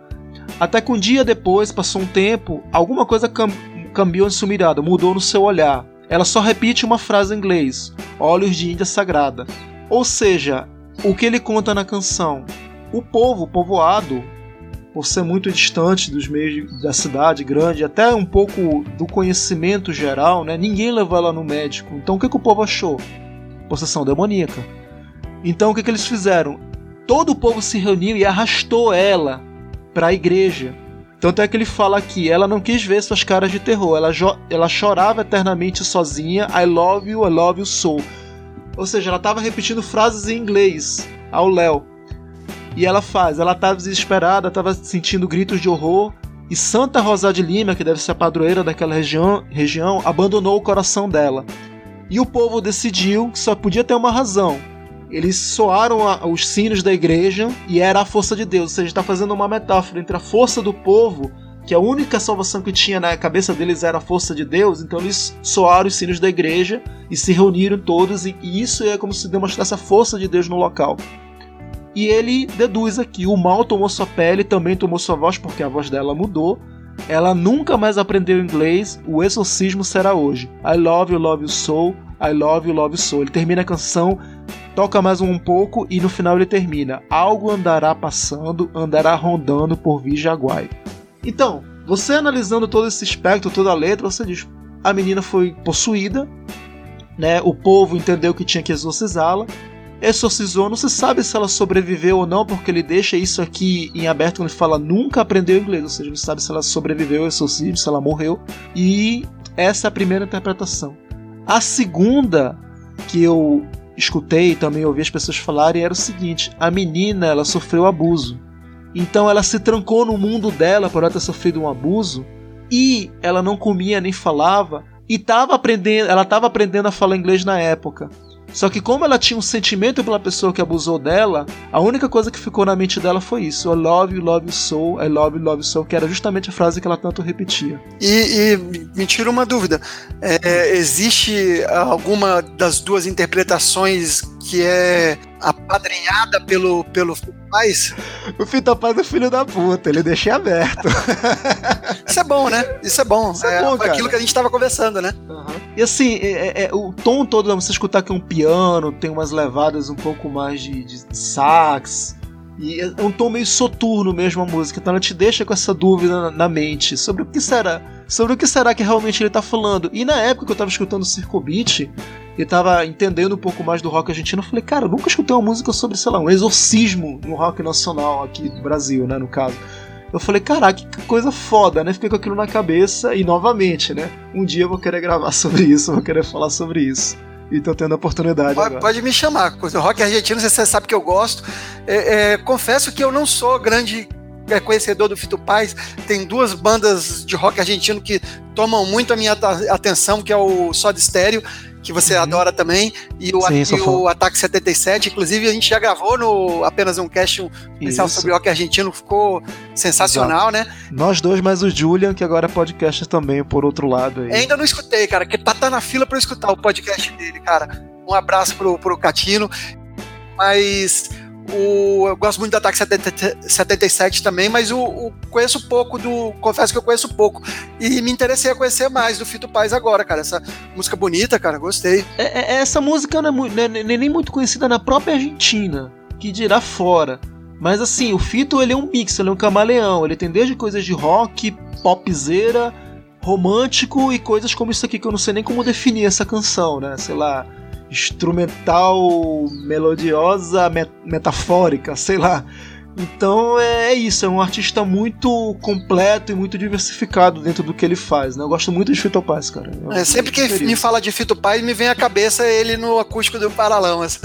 Até que um dia depois, passou um tempo, alguma coisa cam cambiou em sua mirada, mudou no seu olhar ela só repete uma frase em inglês: Olhos de Índia Sagrada. Ou seja, o que ele conta na canção? O povo, o povoado, por ser muito distante dos meios da cidade grande, até um pouco do conhecimento geral, né? ninguém levou ela no médico. Então o que, que o povo achou? Possessão demoníaca. Então o que, que eles fizeram? Todo o povo se reuniu e arrastou ela para a igreja tanto é que ele fala aqui, ela não quis ver suas caras de terror, ela, ela chorava eternamente sozinha, I love you, I love you so. Ou seja, ela estava repetindo frases em inglês ao Léo. E ela faz, ela estava desesperada, estava sentindo gritos de horror, e Santa Rosa de Lima, que deve ser a padroeira daquela região, região abandonou o coração dela. E o povo decidiu que só podia ter uma razão, eles soaram a, os sinos da igreja e era a força de Deus. Ou seja, está fazendo uma metáfora entre a força do povo, que a única salvação que tinha na cabeça deles era a força de Deus, então eles soaram os sinos da igreja e se reuniram todos, e, e isso é como se demonstrasse a força de Deus no local. E ele deduz aqui: o mal tomou sua pele, também tomou sua voz, porque a voz dela mudou. Ela nunca mais aprendeu inglês, o exorcismo será hoje. I love you, love you so, I love you, love you so. Ele termina a canção toca mais um pouco e no final ele termina: Algo andará passando, andará rondando por Vijaguai. Então, você analisando todo esse espectro, toda a letra, você diz: a menina foi possuída, né? O povo entendeu que tinha que exorcizá-la, exorcizou. Não se sabe se ela sobreviveu ou não, porque ele deixa isso aqui em aberto quando ele fala nunca aprendeu inglês, ou seja, não sabe se ela sobreviveu ao exorcismo, se ela morreu. E essa é a primeira interpretação. A segunda que eu escutei e também ouvi as pessoas falarem era o seguinte: a menina ela sofreu abuso. Então ela se trancou no mundo dela por ela ter sofrido um abuso e ela não comia nem falava e tava aprendendo, ela estava aprendendo a falar inglês na época. Só que como ela tinha um sentimento pela pessoa que abusou dela, a única coisa que ficou na mente dela foi isso: I love you, love you so, I love you, love you so, que era justamente a frase que ela tanto repetia. E, e me tira uma dúvida: é, existe alguma das duas interpretações que é apadrinhada pelo, pelo Paz? O Fita Paz é filho da puta, ele deixa aberto. <laughs> Isso é bom, né? Isso é bom. Isso é, é bom, cara. aquilo que a gente estava conversando, né? Uhum. E assim, é, é, é, o tom todo, você escutar que é um piano, tem umas levadas um pouco mais de, de sax. E é um tom meio soturno mesmo a música, então ela te deixa com essa dúvida na, na mente sobre o que será, sobre o que será que realmente ele está falando. E na época que eu estava escutando o Circo Beat, e tava entendendo um pouco mais do rock argentino. Eu falei, cara, eu nunca escutei uma música sobre, sei lá, um exorcismo no rock nacional aqui do Brasil, né, no caso. Eu falei, caraca, que coisa foda, né? Fiquei com aquilo na cabeça e novamente, né? Um dia eu vou querer gravar <laughs> sobre isso, vou querer falar sobre isso. E tô tendo a oportunidade pode, agora. Pode me chamar. O rock argentino, você sabe que eu gosto. É, é, confesso que eu não sou grande é, conhecedor do Fito Paz. Tem duas bandas de rock argentino que tomam muito a minha atenção, que é o Soda Stereo que você uhum. adora também, e o, Sim, e o Ataque 77. Inclusive, a gente já gravou no apenas um cast um especial sobre rock argentino, ficou sensacional, Exato. né? Nós dois, mais o Julian, que agora é podcast também, por outro lado. Aí. Ainda não escutei, cara, que tá, tá na fila para escutar o podcast dele, cara. Um abraço pro, pro Catino. Mas o, eu gosto muito do Ataque 77 também, mas o, o, conheço pouco do. Confesso que eu conheço pouco. E me interessei a conhecer mais do Fito Paz agora, cara. Essa música bonita, cara, gostei. É, é, essa música não é, não é, não é nem muito conhecida na própria Argentina, que dirá fora. Mas assim, o Fito ele é um mix, ele é um camaleão. Ele tem desde coisas de rock, popzeira, romântico e coisas como isso aqui que eu não sei nem como definir essa canção, né? Sei lá instrumental, melodiosa, met metafórica, sei lá. Então é, é isso, é um artista muito completo e muito diversificado dentro do que ele faz, né? Eu gosto muito de Fito Paz, cara. É, sempre que me fala de Fito Paz, me vem à cabeça ele no acústico do Paralamas.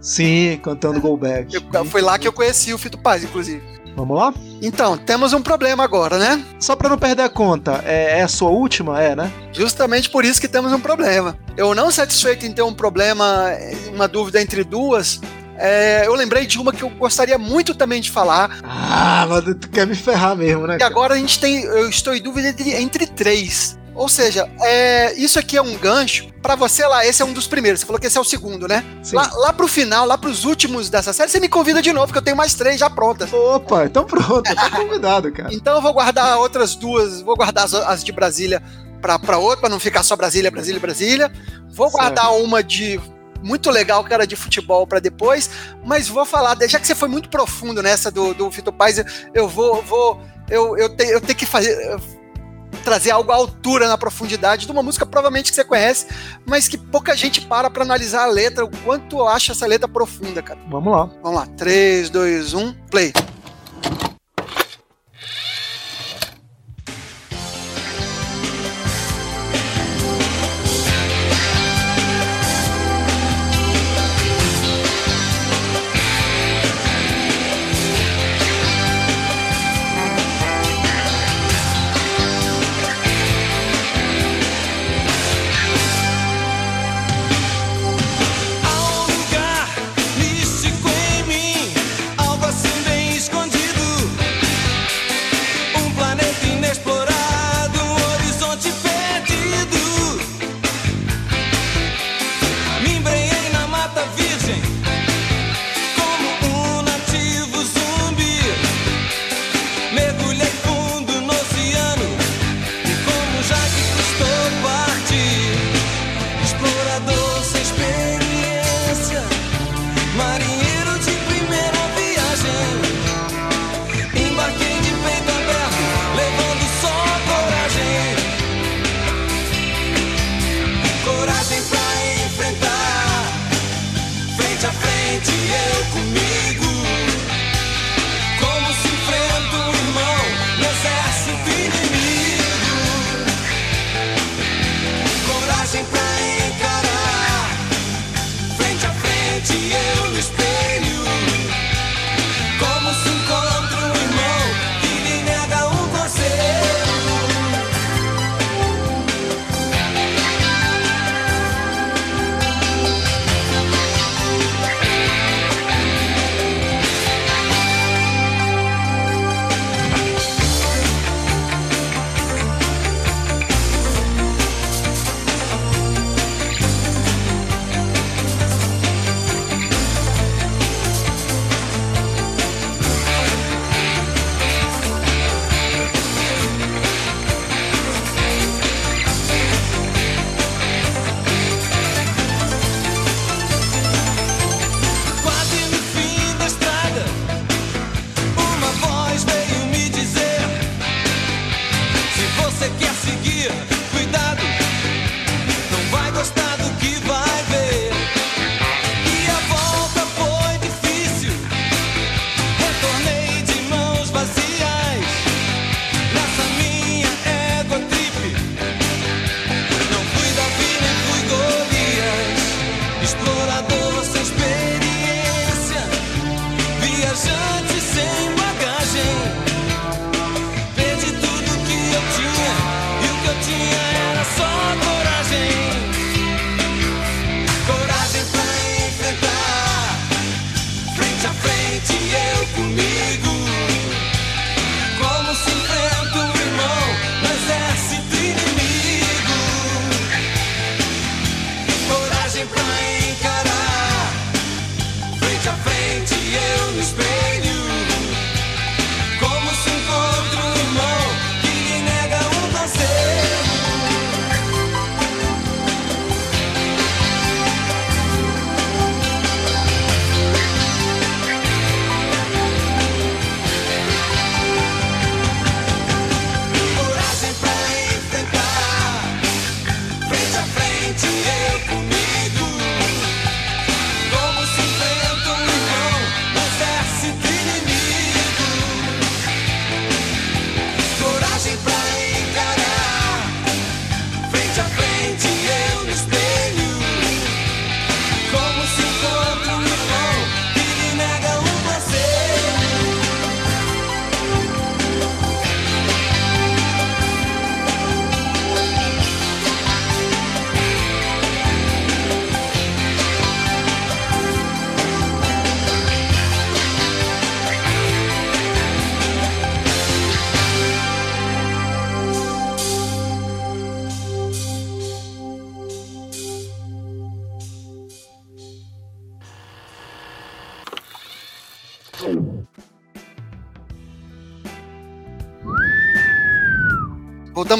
Sim, cantando Go Back. Eu, foi lá que eu conheci o Fito Paz, inclusive. Vamos lá? Então, temos um problema agora, né? Só para não perder a conta, é, é, a sua última, é, né? Justamente por isso que temos um problema. Eu não satisfeito em ter um problema, uma dúvida entre duas, é, eu lembrei de uma que eu gostaria muito também de falar. Ah, mas tu quer me ferrar mesmo, né? E agora a gente tem. Eu estou em dúvida entre, entre três. Ou seja, é, isso aqui é um gancho para você lá. Esse é um dos primeiros. Você falou que esse é o segundo, né? Sim. Lá, lá pro final, lá pros últimos dessa série, você me convida de novo, que eu tenho mais três já prontas. Opa, então pronto, tá convidado, cara. <laughs> então eu vou guardar outras duas, vou guardar as, as de Brasília pra, pra outra, pra não ficar só Brasília, Brasília, Brasília. Vou certo. guardar uma de muito legal que era de futebol para depois, mas vou falar, já que você foi muito profundo nessa do, do Fito Paz, eu vou, vou eu, eu, te, eu tenho que fazer trazer algo à altura na profundidade de uma música provavelmente que você conhece, mas que pouca gente para para analisar a letra, o quanto acha essa letra profunda, cara. Vamos lá. Vamos lá. 3, 2, 1, play.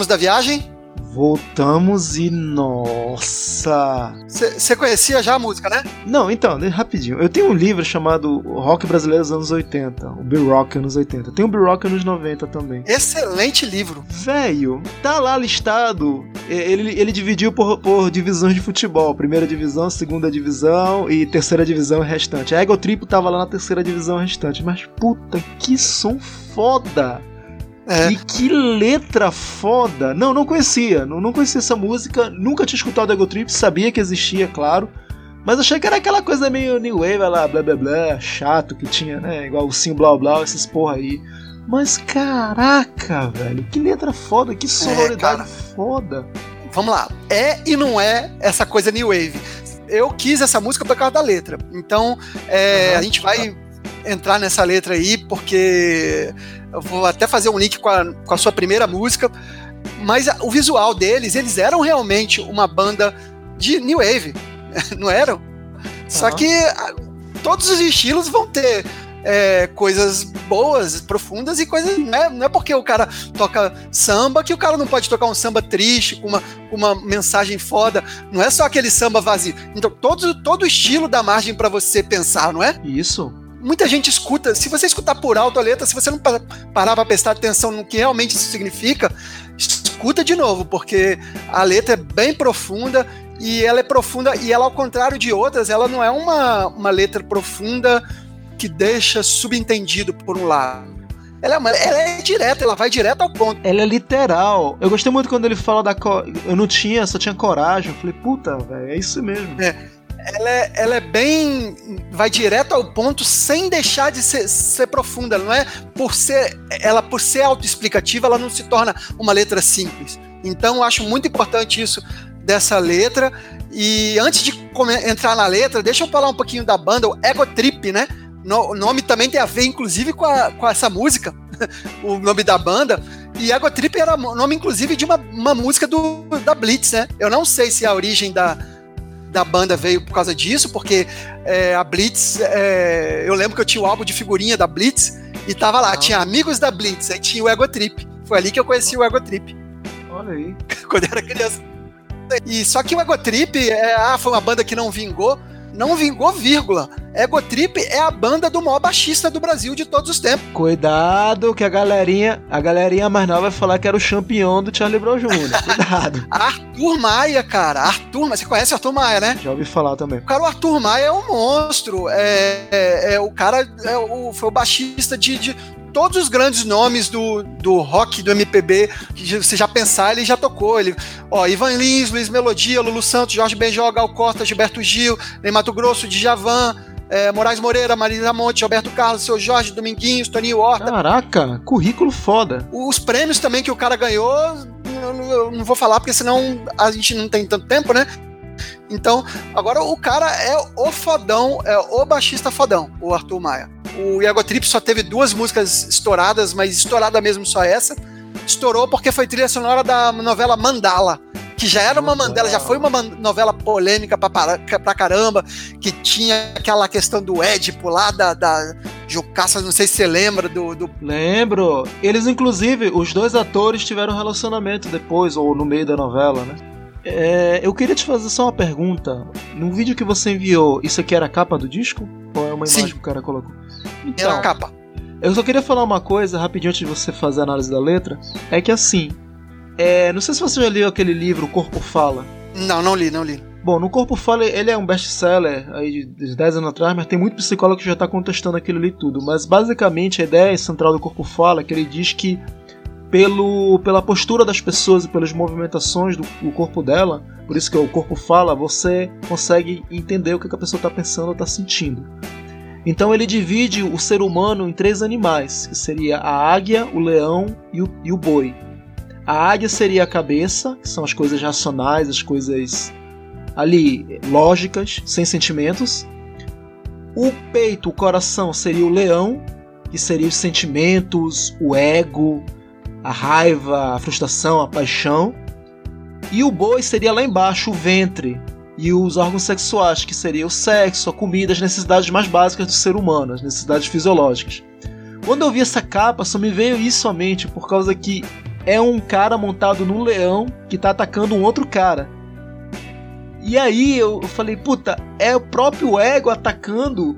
Voltamos da viagem? Voltamos e nossa! Você conhecia já a música, né? Não, então, rapidinho. Eu tenho um livro chamado Rock Brasileiro dos Anos 80, o B-Rock anos 80. Tem o B-Rock anos 90 também. Excelente livro. Velho, tá lá listado. Ele, ele dividiu por, por divisões de futebol: primeira divisão, segunda divisão e terceira divisão restante. A Ego Trip tava lá na terceira divisão restante. Mas puta, que som foda! É. E que letra foda! Não, não conhecia, não, não conhecia essa música, nunca tinha escutado Ego Trip, sabia que existia, claro. Mas achei que era aquela coisa meio new wave lá, blá blá blá, chato que tinha, né? Igual o sim blá blá, esses porra aí. Mas caraca, velho, que letra foda, que é, sonoridade é, foda. Vamos lá, é e não é essa coisa new wave. Eu quis essa música por causa da letra. Então, é, uhum. a gente vai entrar nessa letra aí, porque eu vou até fazer um link com a, com a sua primeira música. Mas o visual deles, eles eram realmente uma banda de New Wave, <laughs> não eram? Só que todos os estilos vão ter é, coisas boas, profundas e coisas. Não é, não é porque o cara toca samba que o cara não pode tocar um samba triste, com uma, uma mensagem foda. Não é só aquele samba vazio. Então, todo, todo estilo dá margem para você pensar, não é? Isso muita gente escuta. Se você escutar por alto a letra, se você não parar para prestar atenção no que realmente isso significa, escuta de novo, porque a letra é bem profunda e ela é profunda e ela, ao contrário de outras, ela não é uma, uma letra profunda que deixa subentendido por um lado. Ela é, uma, ela é direta, ela vai direto ao ponto. Ela é literal. Eu gostei muito quando ele fala da. Co... Eu não tinha, só tinha coragem. Eu falei, puta, velho, é isso mesmo. É ela é, ela é bem. vai direto ao ponto sem deixar de ser, ser profunda. Não é por ser. Ela, por ser autoexplicativa, ela não se torna uma letra simples. Então, eu acho muito importante isso dessa letra. E antes de entrar na letra, deixa eu falar um pouquinho da banda, o Ego Trip, né? o nome também tem a ver, inclusive, com, a, com essa música, <laughs> o nome da banda. E Ego Trip era o nome, inclusive, de uma, uma música do, da Blitz, né? Eu não sei se é a origem da, da banda veio por causa disso, porque é, a Blitz, é, eu lembro que eu tinha o álbum de figurinha da Blitz e tava lá, ah. tinha amigos da Blitz, aí tinha o Ego Trip. Foi ali que eu conheci o Ego Trip. Olha aí. <laughs> Quando eu era criança. E só que o Ego Trip é, ah, foi uma banda que não vingou não vingou, vírgula. Ego Trip é a banda do maior baixista do Brasil de todos os tempos. Cuidado que a galerinha, a galerinha mais nova vai falar que era o campeão do Charlie Brown Jr. <laughs> Cuidado. Arthur Maia, cara. Arthur, você conhece Arthur Maia, né? Já ouvi falar também. O cara, o Arthur Maia é um monstro. É, é, é o cara é o, foi o baixista de, de todos os grandes nomes do, do rock, do MPB, que você já pensar, ele já tocou. Ele, ó, Ivan Lins, Luiz Melodia, Lulu Santos, Jorge Benjó, Gal Costa, Gilberto Gil, Ney Mato Grosso, Djavan, é, Moraes Moreira, Marisa Monte, Roberto Carlos, Seu Jorge, Dominguinhos, Toninho Horta. Caraca, currículo foda. Os prêmios também que o cara ganhou, eu não vou falar porque senão a gente não tem tanto tempo, né? Então, agora o cara é o fodão, é o baixista fodão, o Arthur Maia. O Iago Trip só teve duas músicas estouradas, mas estourada mesmo só essa. Estourou porque foi trilha sonora da novela Mandala, que já era uma Mandela, já foi uma novela polêmica pra, pra caramba, que tinha aquela questão do Édipo lá da, da Jucaça, não sei se você lembra do, do, Lembro. Eles, inclusive, os dois atores tiveram relacionamento depois, ou no meio da novela, né? É, eu queria te fazer só uma pergunta. No vídeo que você enviou, isso aqui era a capa do disco? Ou é uma imagem Sim. que o cara colocou? Então, era a capa. Eu só queria falar uma coisa rapidinho antes de você fazer a análise da letra. É que assim. É, não sei se você já leu aquele livro, O Corpo Fala. Não, não li, não li. Bom, no Corpo Fala, ele é um best-seller aí de 10 anos atrás, mas tem muito psicólogo que já está contestando aquilo ali tudo. Mas basicamente a ideia central do Corpo Fala é que ele diz que pelo, pela postura das pessoas e pelas movimentações do, do corpo dela, por isso que o corpo fala, você consegue entender o que a pessoa está pensando ou está sentindo. Então ele divide o ser humano em três animais, que seria a águia, o leão e o, e o boi. A águia seria a cabeça, que são as coisas racionais, as coisas ali lógicas, sem sentimentos. O peito, o coração seria o leão, que seria os sentimentos, o ego, a raiva, a frustração, a paixão. E o boi seria lá embaixo, o ventre. e os órgãos sexuais, que seria o sexo, a comida, as necessidades mais básicas do ser humano, as necessidades fisiológicas. Quando eu vi essa capa, só me veio isso à mente, por causa que é um cara montado no leão que tá atacando um outro cara. E aí eu falei, puta, é o próprio ego atacando.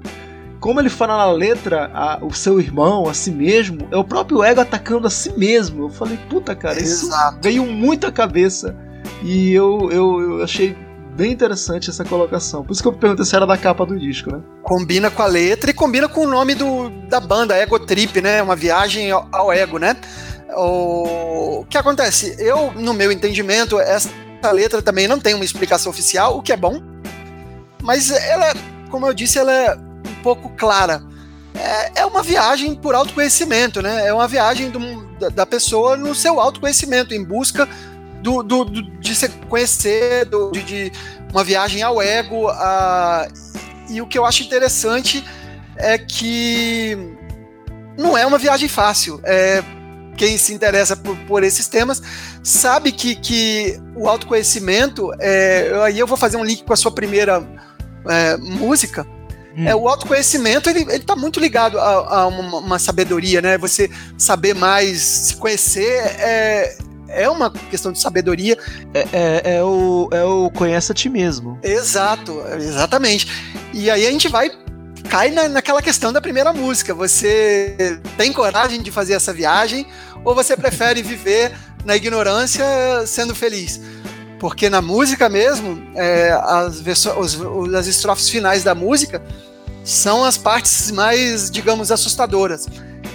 Como ele fala na letra, a, o seu irmão, a si mesmo, é o próprio ego atacando a si mesmo. Eu falei, puta, cara, isso Exato. veio muito à cabeça. E eu, eu, eu achei bem interessante essa colocação. Por isso que eu perguntei se era da capa do disco, né? Combina com a letra e combina com o nome do, da banda, Ego Trip, né? Uma viagem ao, ao ego, né? O que acontece? Eu, no meu entendimento, essa letra também não tem uma explicação oficial, o que é bom, mas ela, como eu disse, ela é pouco clara. É, é uma viagem por autoconhecimento, né? É uma viagem do, da, pessoa no seu autoconhecimento, em busca do, do, do de se conhecer, do, de, de, uma viagem ao ego. A, e o que eu acho interessante é que não é uma viagem fácil. É, quem se interessa por, por esses temas sabe que, que o autoconhecimento, é, aí eu vou fazer um link com a sua primeira é, música, hum. é, o autoconhecimento ele, ele tá muito ligado a, a uma, uma, sabedoria, né? Você saber mais, se conhecer, é, é uma questão de sabedoria. É, é, é, o, é o conhece a ti mesmo. Exato, exatamente. E aí a gente vai cai na, naquela questão da primeira música. Você tem coragem de fazer essa viagem ou você prefere viver na ignorância sendo feliz? Porque na música mesmo, é, as, os, as estrofes finais da música são as partes mais, digamos, assustadoras.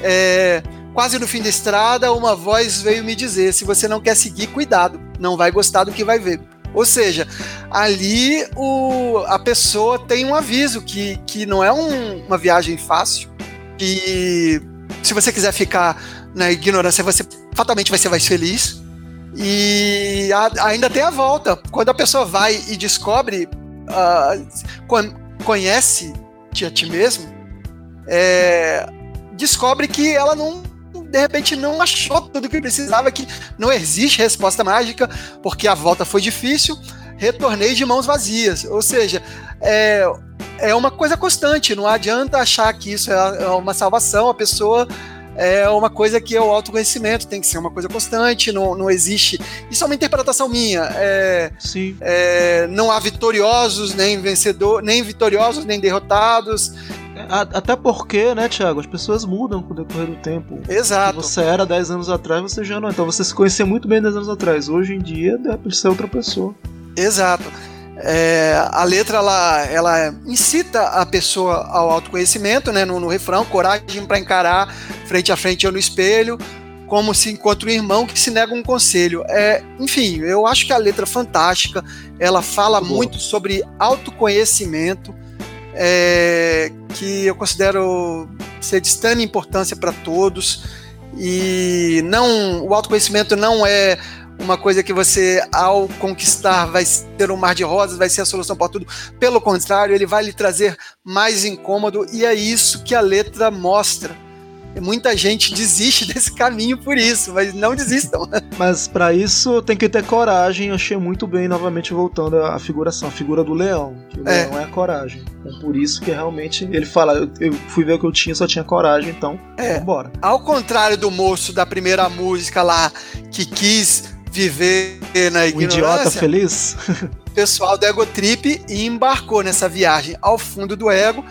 É, quase no fim da estrada, uma voz veio me dizer: se você não quer seguir, cuidado, não vai gostar do que vai ver. Ou seja, ali o, a pessoa tem um aviso que, que não é um, uma viagem fácil, que se você quiser ficar na ignorância, você fatalmente vai ser mais feliz. E a, ainda tem a volta. Quando a pessoa vai e descobre, uh, conhece a ti mesmo, é, descobre que ela não de repente não achou tudo o que precisava, que não existe resposta mágica, porque a volta foi difícil, retornei de mãos vazias. Ou seja, é, é uma coisa constante, não adianta achar que isso é, é uma salvação, a pessoa é uma coisa que é o autoconhecimento, tem que ser uma coisa constante, não, não existe. Isso é uma interpretação minha. É, Sim. É, não há vitoriosos, nem vencedor, nem vitoriosos, nem derrotados. Até porque, né, Thiago, as pessoas mudam com o decorrer do tempo. Exato. Você era 10 anos atrás, você já não. Então você se conhecia muito bem 10 anos atrás. Hoje em dia, deve ser outra pessoa. Exato. É, a letra ela, ela incita a pessoa ao autoconhecimento, né, no, no refrão, coragem para encarar frente a frente ou no espelho, como se encontra um irmão que se nega um conselho. É, enfim, eu acho que a letra é fantástica, ela fala muito, muito sobre autoconhecimento, é, que eu considero ser de extrema importância para todos. E não, o autoconhecimento não é uma coisa que você, ao conquistar, vai ter um mar de rosas, vai ser a solução para tudo. Pelo contrário, ele vai lhe trazer mais incômodo, e é isso que a letra mostra muita gente desiste <laughs> desse caminho por isso, mas não desistam. <laughs> Mas para isso tem que ter coragem. Eu achei muito bem, novamente voltando à figuração, a figura do leão. Que o é. leão é a coragem. Então, por isso que realmente ele fala: eu, eu, fui ver o que eu tinha, só tinha coragem, então é. bora. Ao contrário do moço da primeira música lá, que quis viver na ignorância. Um idiota feliz? o pessoal do Ego Trip embarcou nessa viagem ao fundo do ego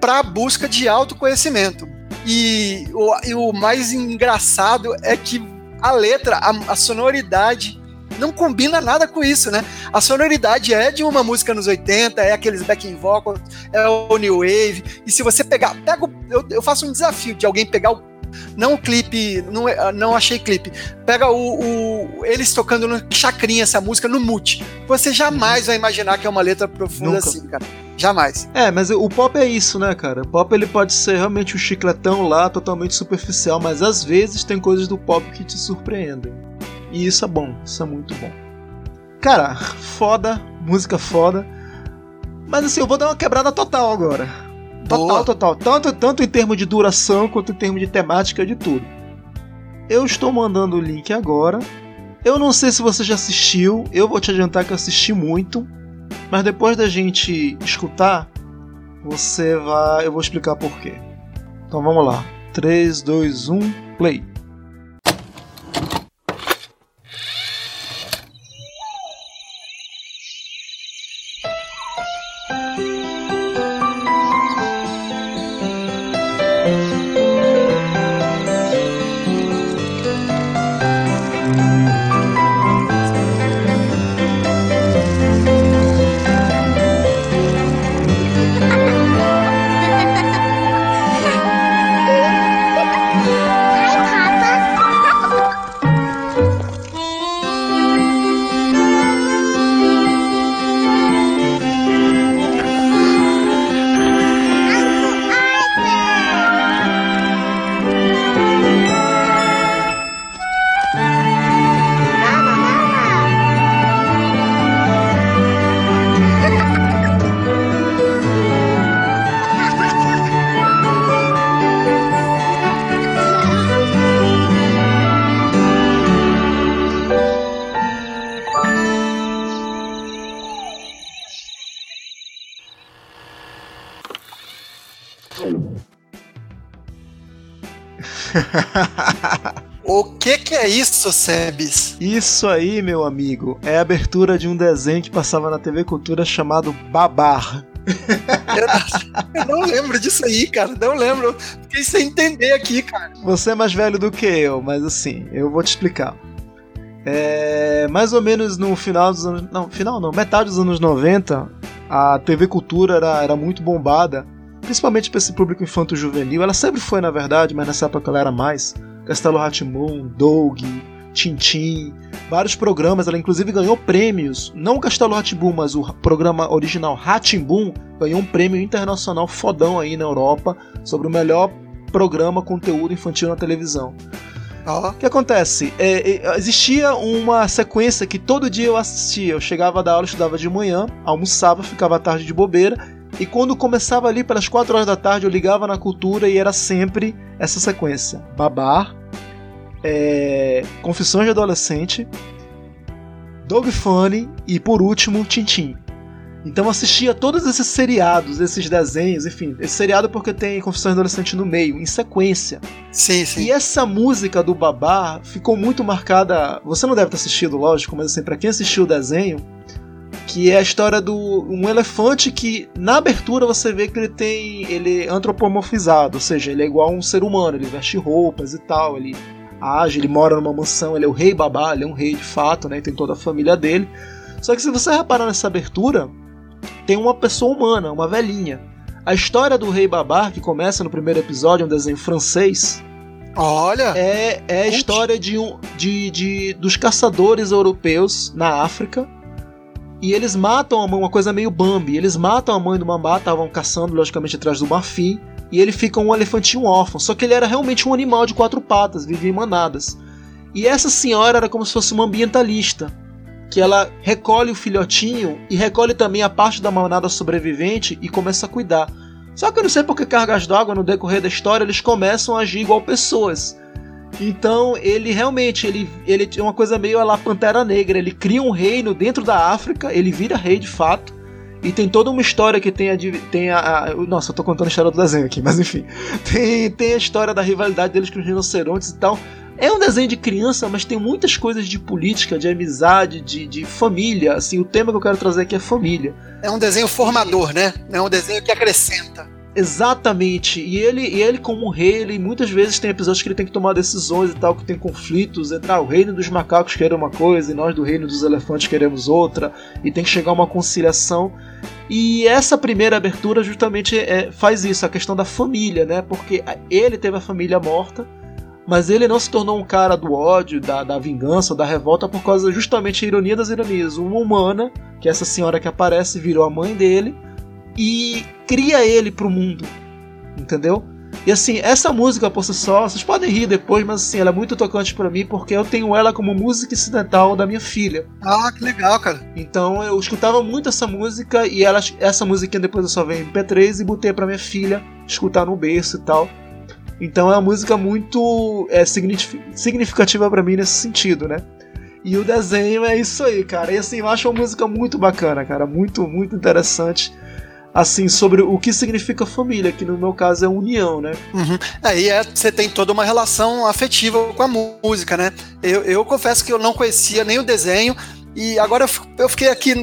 para a busca de autoconhecimento e o, e o mais engraçado é que a letra, a, a sonoridade não combina nada com isso, né? A sonoridade é de uma música nos 80, é aqueles backing vocals, é o New Wave. E se você pegar, pega eu, eu, faço um desafio de alguém pegar o não o clipe, não, é, não achei clipe. Pega o, o eles tocando no chacrinha essa música no mute. Você jamais vai imaginar que é uma letra profunda Nunca. assim, cara. Jamais. É, mas o pop é isso, né, cara? O pop ele pode ser realmente um chicletão lá, totalmente superficial, mas às vezes tem coisas do pop que te surpreendem. E isso é bom, isso é muito bom. Cara, foda, música foda. Mas assim, eu vou dar uma quebrada total agora. Total, Boa. total. Tanto, tanto em termos de duração quanto em termos de temática de tudo. Eu estou mandando o link agora. Eu não sei se você já assistiu. Eu vou te adiantar que eu assisti muito. Mas depois da gente escutar, você vai. Eu vou explicar por quê. Então vamos lá. 3, 2, 1, play. Isso, Sebes? Isso aí, meu amigo, é a abertura de um desenho que passava na TV Cultura chamado Babar. <laughs> eu, não lembro disso aí, cara. Não lembro. Fiquei sem entender aqui, cara. Você é mais velho do que eu, mas assim, eu vou te explicar. É, mais ou menos no final dos anos. Não, final não, metade dos anos 90, a TV Cultura era, era muito bombada principalmente para esse público infanto-juvenil. Ela sempre foi, na verdade, mas nessa época ela era mais. Castelo Ratimbun, Doug, Tintin, vários programas. Ela inclusive ganhou prêmios. Não o Castelo Ratimbun, mas o programa original Ratimbun ganhou um prêmio internacional fodão aí na Europa sobre o melhor programa conteúdo infantil na televisão. O que acontece? É, é, existia uma sequência que todo dia eu assistia. Eu chegava da aula, estudava de manhã, almoçava, ficava à tarde de bobeira e quando começava ali pelas 4 horas da tarde, eu ligava na cultura e era sempre essa sequência: Babar, é, Confissões de Adolescente, Dog Funny e por último Tintin. Então eu assistia todos esses seriados, esses desenhos, enfim, esse seriado porque tem Confissões de Adolescente no meio, em sequência. Sim, sim. E essa música do Babá ficou muito marcada. Você não deve ter assistido, lógico, mas assim, para quem assistiu o desenho, que é a história do um elefante que na abertura você vê que ele tem ele é antropomorfizado, ou seja, ele é igual a um ser humano, ele veste roupas e tal, ele age, ele mora numa mansão, ele é o rei babá, ele é um rei de fato, né, tem toda a família dele. Só que se você reparar nessa abertura, tem uma pessoa humana, uma velhinha. A história do rei babá, que começa no primeiro episódio, um desenho francês, Olha! É, é a história de, um, de, de, dos caçadores europeus na África e eles matam a mãe, uma coisa meio Bambi. Eles matam a mãe do Mambá, estavam caçando, logicamente, atrás do marfim. E ele fica um elefantinho órfão. Só que ele era realmente um animal de quatro patas, vivia em manadas. E essa senhora era como se fosse uma ambientalista. Que ela recolhe o filhotinho e recolhe também a parte da manada sobrevivente e começa a cuidar. Só que eu não sei porque cargas d'água no decorrer da história eles começam a agir igual pessoas. Então ele realmente ele ele tinha uma coisa meio lá Pantera Negra. Ele cria um reino dentro da África, ele vira rei de fato. E tem toda uma história que tem a. Tem a, a nossa, eu tô contando a história do desenho aqui, mas enfim. <laughs> Tem, tem a história da rivalidade deles com os rinocerontes e tal. É um desenho de criança, mas tem muitas coisas de política, de amizade, de, de família. Assim, o tema que eu quero trazer aqui é família. É um desenho formador, né? É um desenho que acrescenta. Exatamente. E ele, e ele como rei, ele muitas vezes tem episódios que ele tem que tomar decisões e tal, que tem conflitos entre ah, o reino dos macacos quer uma coisa e nós do reino dos elefantes queremos outra, e tem que chegar a uma conciliação. E essa primeira abertura justamente é, faz isso, a questão da família, né? Porque ele teve a família morta, mas ele não se tornou um cara do ódio, da, da vingança, da revolta, por causa justamente da ironia das ironias. Uma humana, que é essa senhora que aparece, virou a mãe dele, e cria ele pro mundo. Entendeu? E assim, essa música por si só, vocês podem rir depois, mas assim, ela é muito tocante para mim porque eu tenho ela como música incidental da minha filha. Ah, que legal, cara. Então eu escutava muito essa música e ela, essa musiquinha depois eu só veio em MP3 e botei para minha filha escutar no berço e tal. Então é uma música muito é, significativa para mim nesse sentido, né? E o desenho é isso aí, cara. E assim, eu acho uma música muito bacana, cara. Muito, muito interessante. Assim, sobre o que significa família, que no meu caso é união, né? Uhum. Aí é, você tem toda uma relação afetiva com a música, né? Eu, eu confesso que eu não conhecia nem o desenho, e agora eu fiquei aqui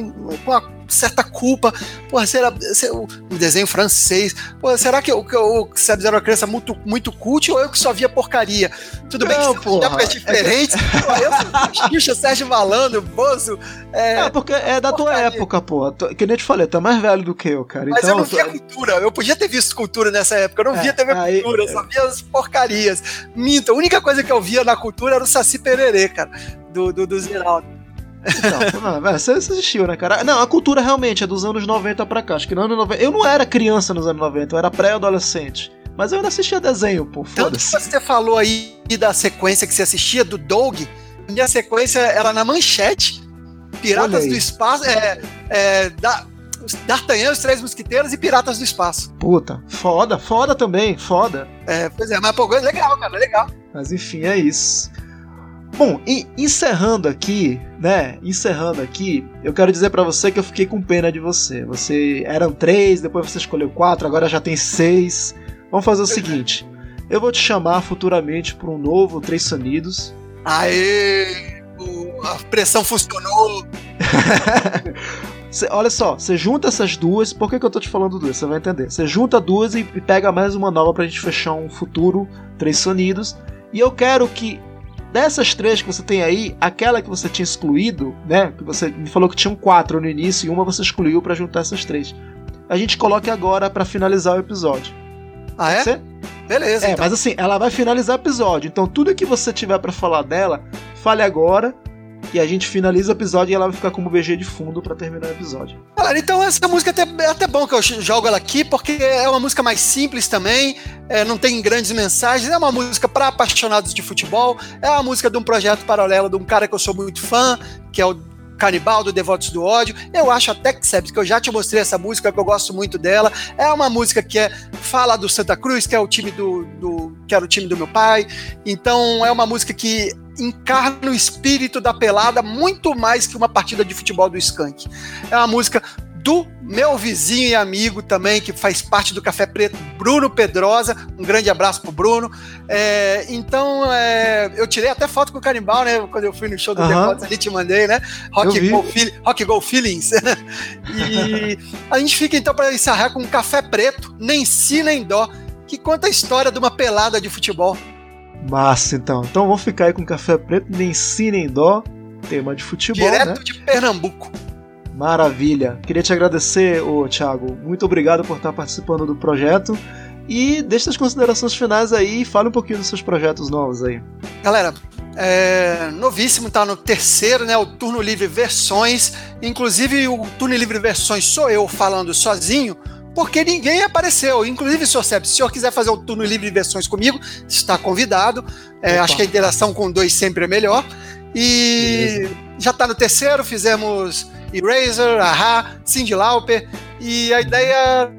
com a certa culpa. Porra, será, o desenho francês? Porra, será que o, o era uma criança muito, muito cult ou eu que só via porcaria? Tudo não, bem que são épocas diferentes. É que... <laughs> eu, Xuxa, Sérgio Malandro, Bozo. É, é, porque é da tua época, pô. Que nem te falei, tu é mais velho do que eu, cara. Mas então, eu não via cultura. Eu podia ter visto cultura nessa época. Eu não é, via TV aí, cultura, eu só via as porcarias. Minto, a única coisa que eu via na cultura era o Saci Pererê, cara. Do, do, do Zeraldo. Então, ah, você assistiu, né, cara? Não, a cultura realmente é dos anos 90 pra cá. Acho que no ano 90. Eu não era criança nos anos 90, eu era pré-adolescente. Mas eu ainda assistia desenho, pô. Tanto que você falou aí da sequência que você assistia, do Doug. Minha sequência era na manchete. Piratas do Espaço. É. é da, D'Artagnan, os Três Mosquiteiros e Piratas do Espaço. Puta, foda, foda também, foda. É, pois é, mas pô, legal, cara, legal. Mas enfim, é isso. Bom, e encerrando aqui, né? Encerrando aqui, eu quero dizer para você que eu fiquei com pena de você. Você eram três, depois você escolheu quatro, agora já tem seis. Vamos fazer o seguinte: eu vou te chamar futuramente para um novo Três Sonidos. Aê! A pressão funcionou. <laughs> Cê, olha só, você junta essas duas. Por que, que eu tô te falando duas? Você vai entender. Você junta duas e, e pega mais uma nova pra gente fechar um futuro Três Sonidos. E eu quero que Dessas três que você tem aí, aquela que você tinha excluído, né? Que você me falou que tinham quatro no início e uma você excluiu para juntar essas três. A gente coloque agora para finalizar o episódio. Ah, é? Você? Beleza. É, então. mas assim, ela vai finalizar o episódio. Então tudo que você tiver para falar dela, fale agora e a gente finaliza o episódio e ela vai ficar como BG de fundo para terminar o episódio. Galera, então essa música é até, é até bom que eu jogo ela aqui, porque é uma música mais simples também, é, não tem grandes mensagens, é uma música para apaixonados de futebol, é uma música de um projeto paralelo de um cara que eu sou muito fã, que é o Canibal do Devotos do Ódio. Eu acho até que, sabe, que eu já te mostrei essa música, que eu gosto muito dela. É uma música que é, fala do Santa Cruz, que é o time do, do que era o time do meu pai. Então é uma música que encarna o espírito da pelada muito mais que uma partida de futebol do Skank. É uma música do meu vizinho e amigo também, que faz parte do Café Preto, Bruno Pedrosa. Um grande abraço pro Bruno. É, então, é, eu tirei até foto com o Canibal, né? Quando eu fui no show do uhum. Depois, ali te mandei, né? Rock Go, Rock Go Feelings. <laughs> e a gente fica então para encerrar com um Café Preto, nem si nem dó, que conta a história de uma pelada de futebol. Massa, então. Então vamos ficar aí com Café Preto, nem si nem dó, tema de futebol. Direto né? de Pernambuco. Maravilha. Queria te agradecer, ô, Thiago. Muito obrigado por estar participando do projeto. E deixe as considerações finais aí e fale um pouquinho dos seus projetos novos aí. Galera, é novíssimo, tá no terceiro, né? O Turno Livre Versões. Inclusive, o Turno Livre Versões sou eu falando sozinho, porque ninguém apareceu. Inclusive, Sr. Seb, se o senhor quiser fazer o Turno Livre Versões comigo, está convidado. É, acho que a interação com dois sempre é melhor. E Beleza. já está no terceiro, fizemos Eraser, Aha, Cyndi Lauper, e a ideia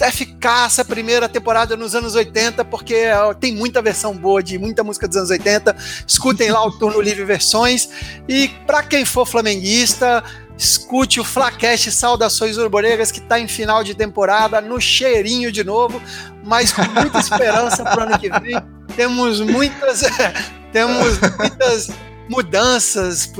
é ficar essa primeira temporada nos anos 80, porque tem muita versão boa de muita música dos anos 80. Escutem lá o Turno Livre Versões. E para quem for flamenguista, escute o Flacast Saudações Urbonegas, que está em final de temporada, no cheirinho de novo, mas com muita esperança para o ano que vem. Temos muitas. <laughs> temos muitas mudanças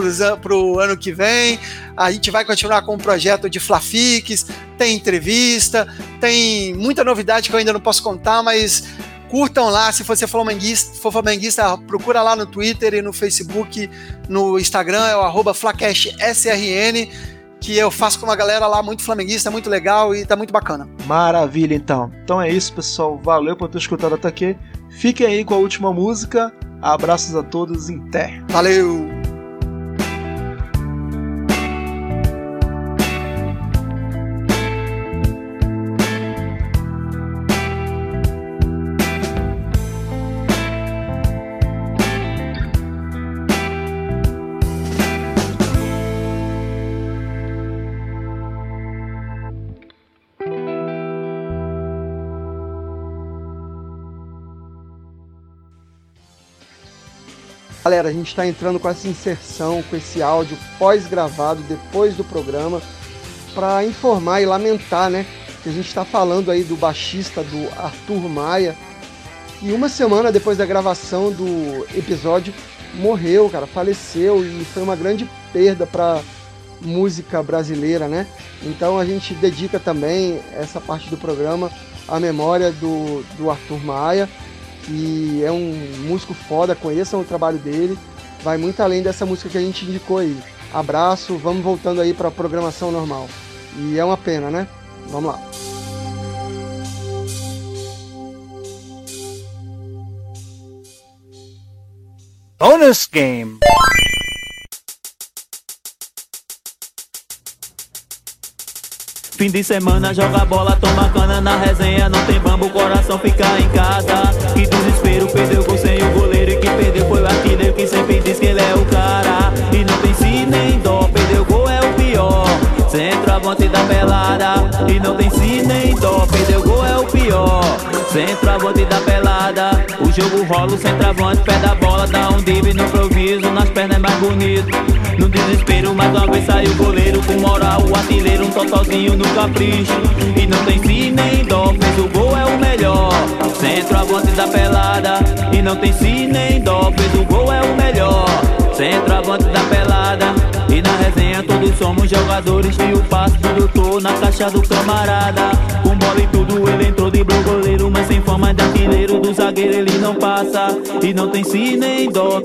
para o ano que vem. A gente vai continuar com o projeto de Flafix, tem entrevista, tem muita novidade que eu ainda não posso contar, mas curtam lá, se você for flamenguista, for flamenguista, procura lá no Twitter e no Facebook, no Instagram, é o arroba FlacashSRN, que eu faço com uma galera lá muito flamenguista, muito legal e tá muito bacana. Maravilha, então. Então é isso, pessoal. Valeu por ter escutado até aqui. Fiquem aí com a última música. Abraços a todos em Té. Valeu! Galera, a gente está entrando com essa inserção, com esse áudio pós-gravado depois do programa, para informar e lamentar, né? Que a gente está falando aí do baixista do Arthur Maia, e uma semana depois da gravação do episódio morreu, cara, faleceu e foi uma grande perda para música brasileira, né? Então a gente dedica também essa parte do programa à memória do, do Arthur Maia que é um músico foda, conheçam o trabalho dele, vai muito além dessa música que a gente indicou aí. Abraço, vamos voltando aí para a programação normal. E é uma pena, né? Vamos lá. Bonus game. Fim de semana joga bola, toma cana na resenha Não tem bambu, coração fica em casa. Que desespero, perdeu gol sem o goleiro E que perdeu foi o artilheiro que sempre diz que ele é o cara. E não tem si nem dó, perdeu gol é o pior. Centroavante da pelada E não tem si nem dó, perdeu gol é o pior. Centroavante da pelada O jogo rola, o centroavante pé a bola Dá um drible no improviso, nas pernas é mais bonito No desespero, mais uma vez sai o goleiro. Com moral, o artilheiro, um totozinho no capricho. E não tem si nem dó, fez o gol é o melhor. Centroavante da pelada. E não tem si nem dó, fez o gol é o melhor. Centroavante da pelada. E na resenha todos somos jogadores. E o passe do doutor na caixa do camarada. Com bola e tudo ele entrou de goleiro Mas sem forma de artilheiro do zagueiro ele não passa. E não tem si nem dó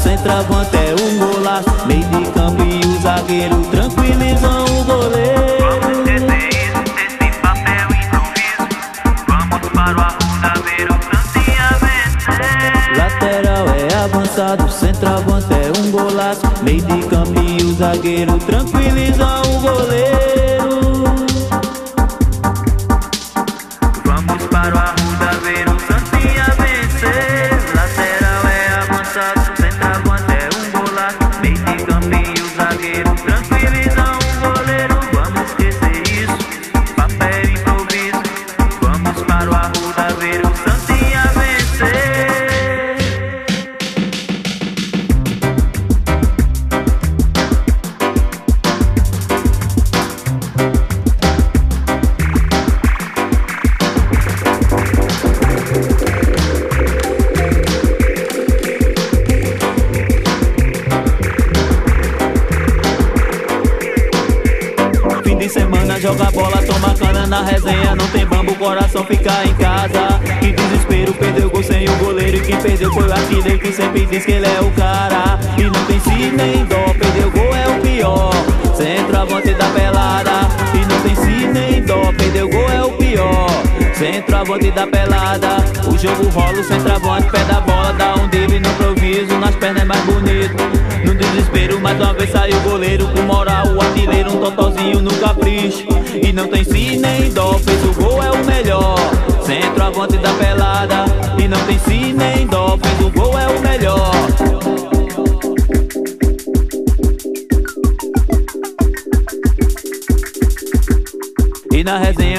centroavante é um golaço. Meio de campo e o zagueiro avançado, centroavante é um golaço. Meio de campo e o zagueiro tranquilizam o goleiro O jogo rola, o centroavante pé da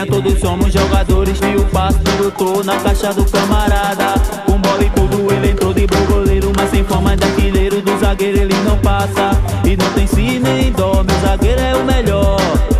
todos somos jogadores E o passe do doutor na caixa do camarada. Com bola e tudo ele entrou de bom goleiro Mas sem forma de artilheiro do zagueiro ele não passa. E não tem si nem dó, meu zagueiro é o melhor